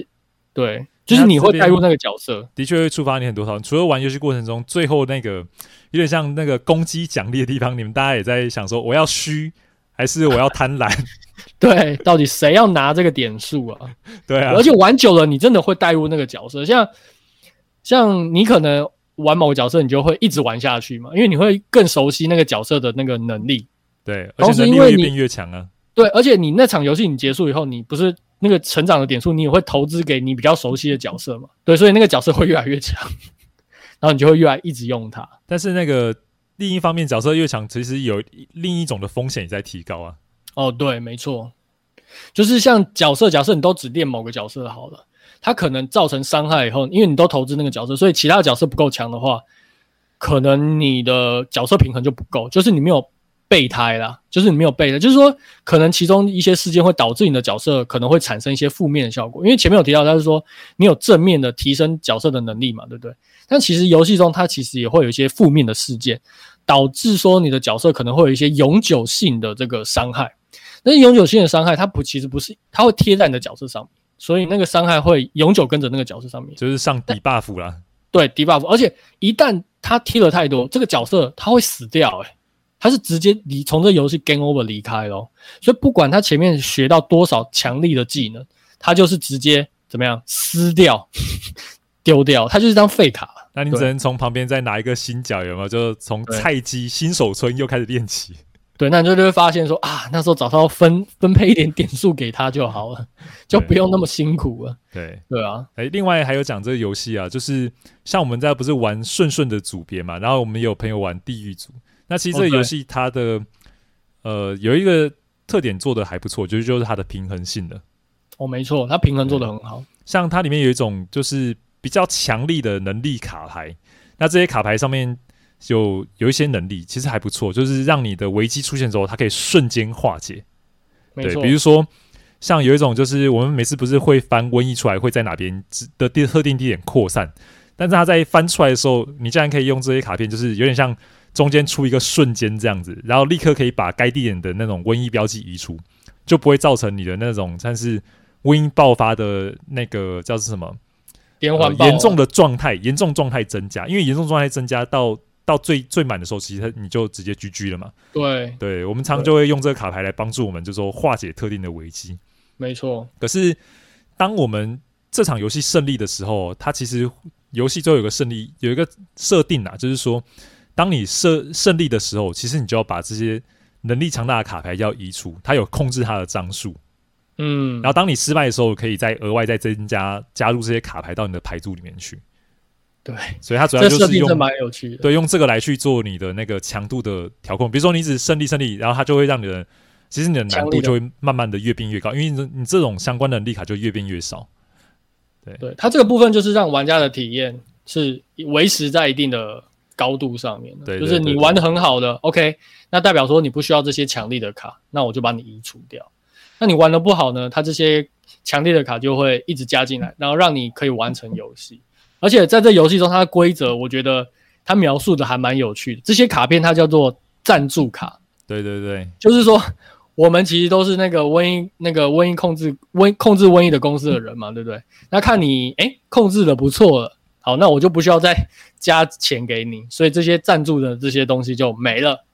对，对，就是你会带入那个角色，的确会触发你很多讨论。除了玩游戏过程中最后那个有点像那个攻击奖励的地方，你们大家也在想说，我要虚还是我要贪婪？对，到底谁要拿这个点数啊？对啊，而且玩久了，你真的会带入那个角色，像像你可能。玩某个角色，你就会一直玩下去嘛，因为你会更熟悉那个角色的那个能力。对，而且能力越变越强啊。对，而且你那场游戏你结束以后，你不是那个成长的点数，你也会投资给你比较熟悉的角色嘛？对，所以那个角色会越来越强，然后你就会越来一直用它。但是那个另一方面，角色越强，其实有另一种的风险也在提高啊。哦，对，没错，就是像角色，假设你都只练某个角色好了。他可能造成伤害以后，因为你都投资那个角色，所以其他角色不够强的话，可能你的角色平衡就不够，就是你没有备胎啦，就是你没有备胎，就是说可能其中一些事件会导致你的角色可能会产生一些负面的效果。因为前面有提到，他是说你有正面的提升角色的能力嘛，对不对？但其实游戏中它其实也会有一些负面的事件，导致说你的角色可能会有一些永久性的这个伤害。那永久性的伤害，它不其实不是，它会贴在你的角色上面，所以那个伤害会永久跟着那个角色上面，就是上 debuff 啦。对 debuff，而且一旦他踢了太多，这个角色他会死掉，诶，他是直接离从这游戏 game over 离开咯。所以不管他前面学到多少强力的技能，他就是直接怎么样撕掉、丢掉，他就是张废卡。那你只能从旁边再拿一个新角，有没有？就从菜鸡新手村又开始练起。对，那你就会发现说啊，那时候早上要分分配一点点数给他就好了，就不用那么辛苦了。对对啊，哎，另外还有讲这个游戏啊，就是像我们在不是玩顺顺的组别嘛，然后我们有朋友玩地狱组。那其实这个游戏它的.呃有一个特点做的还不错，就是就是它的平衡性的。哦，没错，它平衡做的很好。像它里面有一种就是比较强力的能力卡牌，那这些卡牌上面。有有一些能力其实还不错，就是让你的危机出现之后，它可以瞬间化解。对，比如说像有一种，就是我们每次不是会翻瘟疫出来，会在哪边的地特定地点扩散，但是它在翻出来的时候，你竟然可以用这些卡片，就是有点像中间出一个瞬间这样子，然后立刻可以把该地点的那种瘟疫标记移除，就不会造成你的那种像是瘟疫爆发的那个叫做什么连环严重的状态，严重状态增加，因为严重状态增加到。到最最满的时候，其实你就直接 GG 了嘛。对，对，我们常常就会用这个卡牌来帮助我们，就是说化解特定的危机。没错。可是，当我们这场游戏胜利的时候，它其实游戏最后有个胜利，有一个设定啊，就是说，当你胜胜利的时候，其实你就要把这些能力强大的卡牌要移除，它有控制它的张数。嗯。然后，当你失败的时候，可以再额外再增加加入这些卡牌到你的牌组里面去。对，所以它主要就是用蛮有趣的，对，用这个来去做你的那个强度的调控。比如说你只胜利胜利，然后它就会让你的，其实你的难度就会慢慢的越变越高，因为你你这种相关的能力卡就越变越少。对，对，它这个部分就是让玩家的体验是维持在一定的高度上面的，对，就是你玩的很好的，OK，那代表说你不需要这些强力的卡，那我就把你移除掉。那你玩的不好呢，它这些强力的卡就会一直加进来，然后让你可以完成游戏。而且在这游戏中，它的规则我觉得它描述的还蛮有趣的。这些卡片它叫做赞助卡，对对对，就是说我们其实都是那个瘟疫、那个瘟疫控制瘟控制瘟疫的公司的人嘛，对不对？那看你诶控制的不错了，好，那我就不需要再加钱给你，所以这些赞助的这些东西就没了。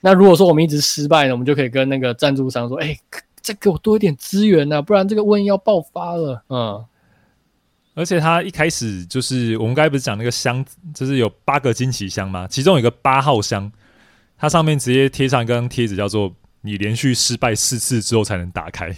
那如果说我们一直失败呢，我们就可以跟那个赞助商说，诶，再给我多一点资源呐，不然这个瘟疫要爆发了，嗯。而且他一开始就是我们刚才不是讲那个箱子，就是有八个惊奇箱吗？其中有一个八号箱，它上面直接贴上一张贴纸，叫做“你连续失败四次之后才能打开”，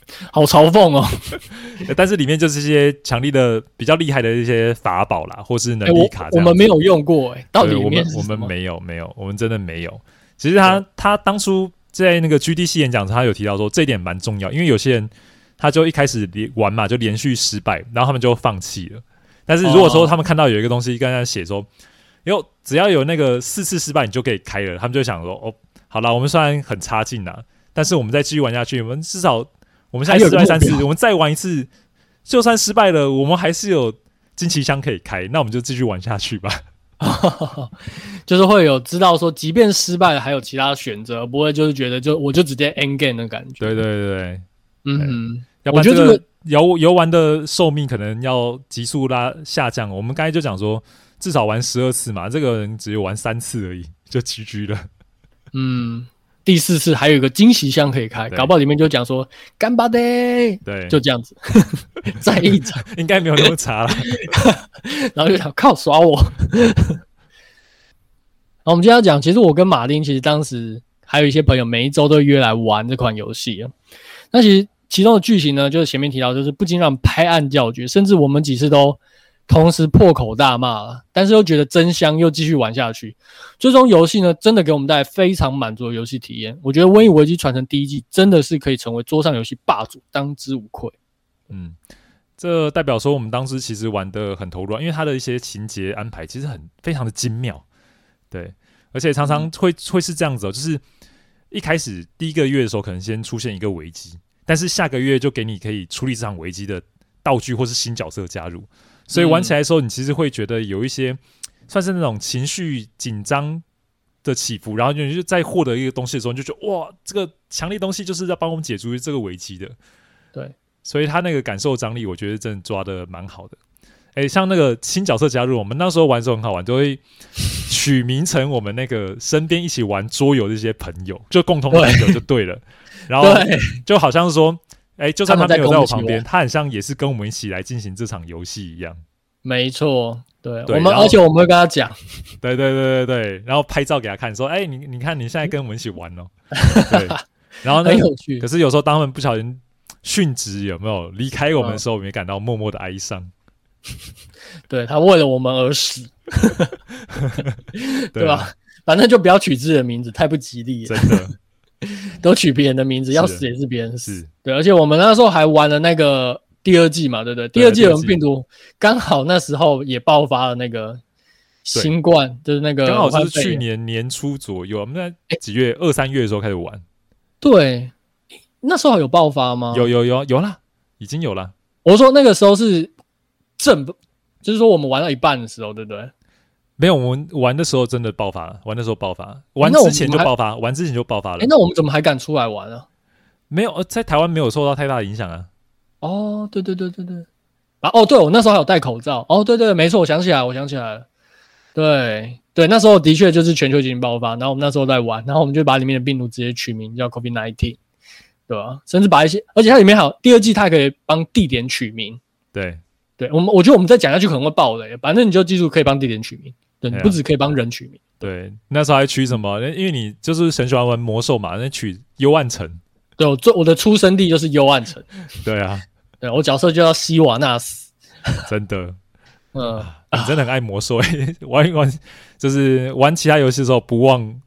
好嘲讽哦。但是里面就是一些强力的、比较厉害的一些法宝啦，或是能力卡、欸我。我们没有用过哎、欸，到底我们我们没有没有，我们真的没有。其实他他当初在那个 GDC 演讲时，他有提到说这一点蛮重要，因为有些人。他就一开始连玩嘛，就连续失败，然后他们就放弃了。但是如果说他们看到有一个东西刚刚写说，哟，只要有那个四次失败，你就可以开了，他们就想说，哦，好了，我们虽然很差劲呐，但是我们再继续玩下去，我们至少我们现在失败三次，我们再玩一次，就算失败了，我们还是有惊奇箱可以开，那我们就继续玩下去吧。就是会有知道说，即便失败了，还有其他选择，不会就是觉得就我就直接 end game 的感觉。对对对对，嗯。要不然这个游游玩的寿命可能要急速拉下降。我们刚才就讲说，至少玩十二次嘛，这个人只有玩三次而已，就 GG 了。嗯，第四次还有一个惊喜箱可以开，搞不好里面就讲说干巴的，对，就这样子。再一场 应该没有那么差了。然后就想靠耍我。好，我们今天要讲，其实我跟马丁其实当时还有一些朋友，每一周都约来玩这款游戏啊。那其实。其中的剧情呢，就是前面提到，就是不禁让拍案叫绝，甚至我们几次都同时破口大骂了，但是又觉得真香，又继续玩下去。最终游戏呢，真的给我们带来非常满足的游戏体验。我觉得《瘟疫危机传承》第一季真的是可以成为桌上游戏霸主，当之无愧。嗯，这代表说我们当时其实玩得很投入，因为它的一些情节安排其实很非常的精妙，对，而且常常会、会是这样子哦，就是一开始第一个月的时候可能先出现一个危机，但是下个月就给你可以处理这场危机的道具或是新角色加入，所以玩起来的时候你其实会觉得有一些算是那种情绪紧张的起伏，然后你就在获得一个东西的时候，你就觉得哇，这个强力东西就是在帮我们解除这个危机的，对。所以他那个感受张力，我觉得真的抓的蛮好的。诶，像那个新角色加入，我们那时候玩的时候很好玩，就会取名成我们那个身边一起玩桌游的一些朋友，就共同朋友就对了。对然后就好像是说，诶，就算他没有在我旁边，他很像也是跟我们一起来进行这场游戏一样。没错，对，对我们而且我们会跟他讲，对对对对对，然后拍照给他看，说，诶，你你看你现在跟我们一起玩哦。对，然后呢，很有趣。可是有时候当他们不小心。殉职有没有离开我们的时候，我们也感到默默的哀伤。对，他为了我们而死，对吧？反正就不要取自己的名字，太不吉利了。真的，都取别人的名字，要死也是别人死。对，而且我们那时候还玩了那个第二季嘛，对不对？第二季有病毒，刚好那时候也爆发了那个新冠，就是那个刚好是去年年初左右，我们在几月二三月的时候开始玩。对。那时候有爆发吗？有有有有啦，已经有了。我说那个时候是正，就是说我们玩到一半的时候，对不对？没有，我们玩的时候真的爆发了。玩的时候爆发，玩之前就爆发，玩之前就爆发了。哎，那我们怎么还敢出来玩啊？没有，在台湾没有受到太大的影响啊。哦，对对对对对。啊，哦，对，我那时候还有戴口罩。哦，对对，没错，我想起来，我想起来了。对对，那时候的确就是全球疫情爆发，然后我们那时候在玩，然后我们就把里面的病毒直接取名叫 COVID-19。对吧？甚至把一些，而且它里面还有第二季，它还可以帮地点取名。对，对我们，我觉得我们再讲下去可能会爆雷。反正你就记住，可以帮地点取名。对，你不只可以帮人取名。对，那时候还取什么？因为你就是很喜欢玩魔兽嘛，那取幽暗城。对，我最我的出生地就是幽暗城。对啊，对我角色就叫西瓦纳斯。真的，嗯，你真的很爱魔兽，玩一玩就是玩其他游戏的时候不忘。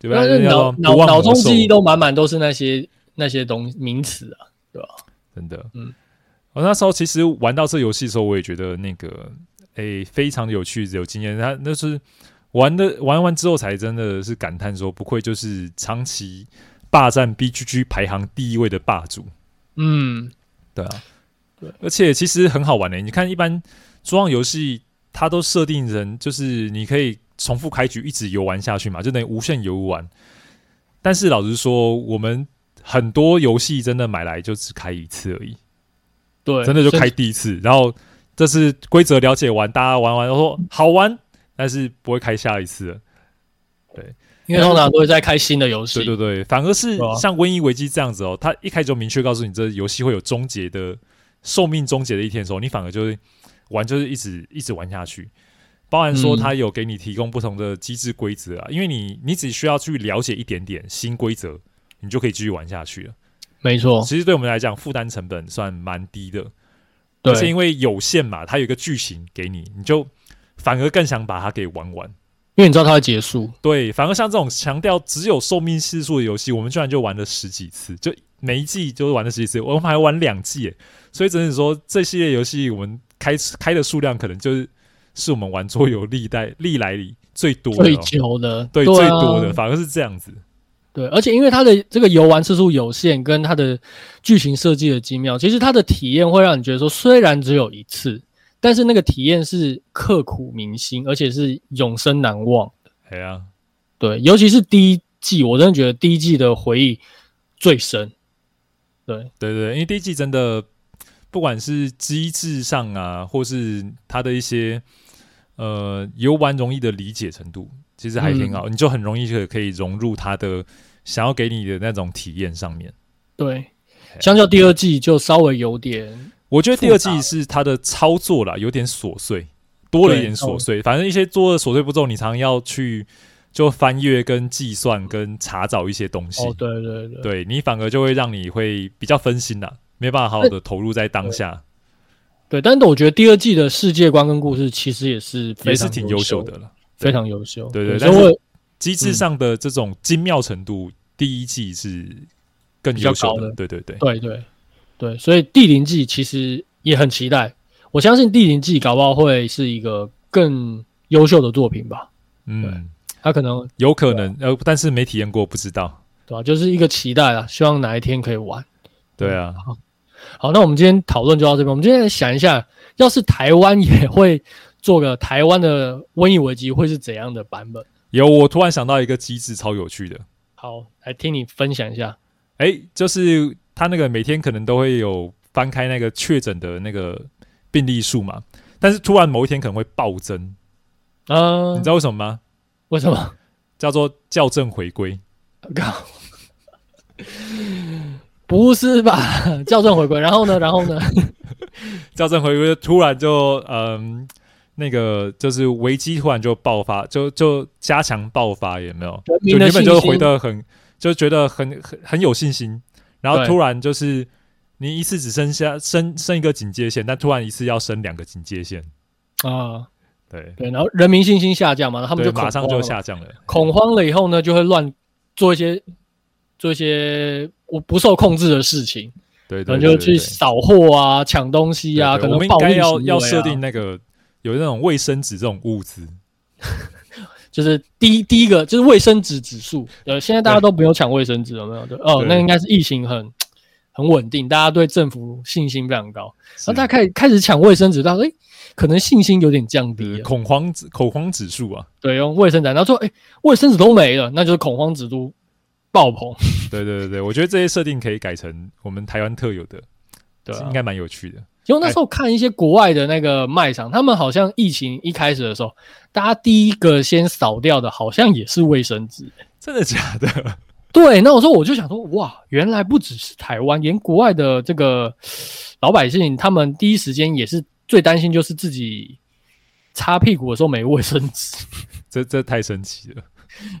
对吧？脑脑脑中记忆都满满都是那些那些东西名词啊，对吧？真的，嗯，我那时候其实玩到这游戏的时候，我也觉得那个诶、欸、非常有趣，有经验。他那是玩的玩完之后才真的是感叹说，不愧就是长期霸占 BGG 排行第一位的霸主。嗯，对啊，对，而且其实很好玩的、欸。你看，一般桌上游戏它都设定成就是你可以。重复开局，一直游玩下去嘛，就等于无限游玩。但是老实说，我们很多游戏真的买来就只开一次而已。对，真的就开第一次，然后这是规则了解完，大家玩完都说好玩，但是不会开下一次了。对，因为通常都会在开新的游戏。对对对，反而是像《瘟疫危机》这样子哦，它一开始就明确告诉你，这游戏会有终结的寿命终结的一天的时候，你反而就是玩，就是一直一直玩下去。包含说，它有给你提供不同的机制规则啊，嗯、因为你你只需要去了解一点点新规则，你就可以继续玩下去了。没错，其实对我们来讲，负担成本算蛮低的。对，而且因为有限嘛，它有一个剧情给你，你就反而更想把它给玩完，因为你知道它会结束。对，反而像这种强调只有寿命次数的游戏，我们居然就玩了十几次，就每一季就玩了十几次，我们还玩两季，所以只能说这系列游戏我们开开的数量可能就是。是我们玩桌游历代历来里最多的、最久的，对，对啊、最多的，反而是这样子。对，而且因为它的这个游玩次数有限，跟它的剧情设计的精妙，其实它的体验会让你觉得说，虽然只有一次，但是那个体验是刻骨铭心，而且是永生难忘的。对啊，对，尤其是第一季，我真的觉得第一季的回忆最深。对，对对，因为第一季真的不管是机制上啊，或是它的一些。呃，游玩容易的理解程度其实还挺好，嗯、你就很容易可可以融入他的想要给你的那种体验上面。对，相较第二季就稍微有点，我觉得第二季是它的操作啦，有点琐碎，多了一点琐碎。反正一些做的琐碎步骤，你常常要去就翻阅、跟计算、跟查找一些东西。哦，对对对，对你反而就会让你会比较分心啦，没办法好好的投入在当下。对，但是我觉得第二季的世界观跟故事其实也是非常也是挺优秀的了，非常优秀。对对，对，但是机制上的这种精妙程度，嗯、第一季是更优秀的。对对对，对对对，所以第零季其实也很期待。我相信《地灵季》搞不好会是一个更优秀的作品吧。嗯，他可能有可能，呃，但是没体验过，不知道，对吧、啊？就是一个期待啊，希望哪一天可以玩。对啊，好，好，那我们今天讨论就到这边。我们今天来想一下，要是台湾也会做个台湾的瘟疫危机，会是怎样的版本？有，我突然想到一个机制，超有趣的。好，来听你分享一下。哎、欸，就是他那个每天可能都会有翻开那个确诊的那个病例数嘛，但是突然某一天可能会暴增。嗯，你知道为什么吗？为什么？叫做校正回归。靠，不是吧？校正回归，然后呢？然后呢？校正回归突然就嗯，那个就是危机突然就爆发，就就加强爆发，有没有？就原本就回得很。就觉得很很很有信心，然后突然就是你一次只剩下升升一个警戒线，但突然一次要升两个警戒线。啊，对。对，然后人民信心下降嘛，他们就马上就下降了，恐慌了以后呢，就会乱做一些做一些我不受控制的事情，对，对，可能就去扫货啊、抢东西啊，对对对，可能我们应该要要设定那个有那种卫生纸这种物资。就是第一第一个就是卫生纸指数，呃，现在大家都不用抢卫生纸，有没有？对，哦，那应该是疫情很很稳定，大家对政府信心非常高。然后大家开始开始抢卫生纸，大家说，哎，可能信心有点降低，恐慌指恐慌指数啊，对，用卫生纸，然后说，哎，卫生纸都没了，那就是恐慌指数爆棚。对对对对，我觉得这些设定可以改成我们台湾特有的，对，应该蛮有趣的。因为那时候看一些国外的那个卖场，他们好像疫情一开始的时候，大家第一个先扫掉的，好像也是卫生纸。真的假的？对，那我说我就想说，哇，原来不只是台湾，连国外的这个老百姓，他们第一时间也是最担心，就是自己擦屁股的时候没卫生纸。这这太神奇了。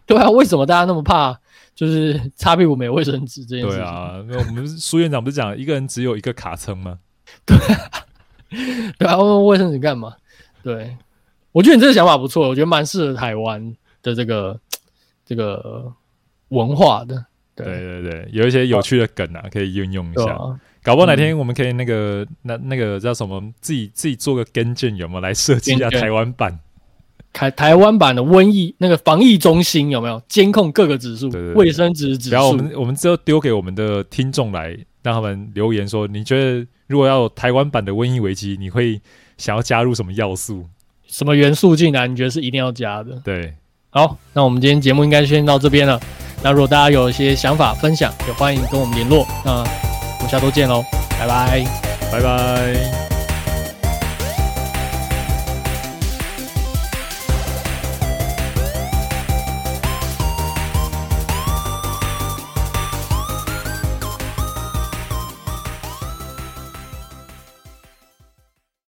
对啊，为什么大家那么怕？就是擦屁股没卫生纸这件事情。对啊，那我们苏院长不是讲一个人只有一个卡称吗？对啊，对啊，问卫生纸干嘛？对，我觉得你这个想法不错，我觉得蛮适合台湾的这个这个文化的。对对对对，有一些有趣的梗啊，可以运用一下。啊、搞不好哪天我们可以那个、嗯、那那个叫什么，自己自己做个跟进，有没有来设计一下台湾版？台台湾版的瘟疫那个防疫中心有没有监控各个指数？卫生指指数。然后我们我们之后丢给我们的听众来，让他们留言说，你觉得如果要有台湾版的瘟疫危机，你会想要加入什么要素？什么元素进来？你觉得是一定要加的？对，好，那我们今天节目应该先到这边了。那如果大家有一些想法分享，也欢迎跟我们联络。那我们下周见喽，拜拜，拜拜。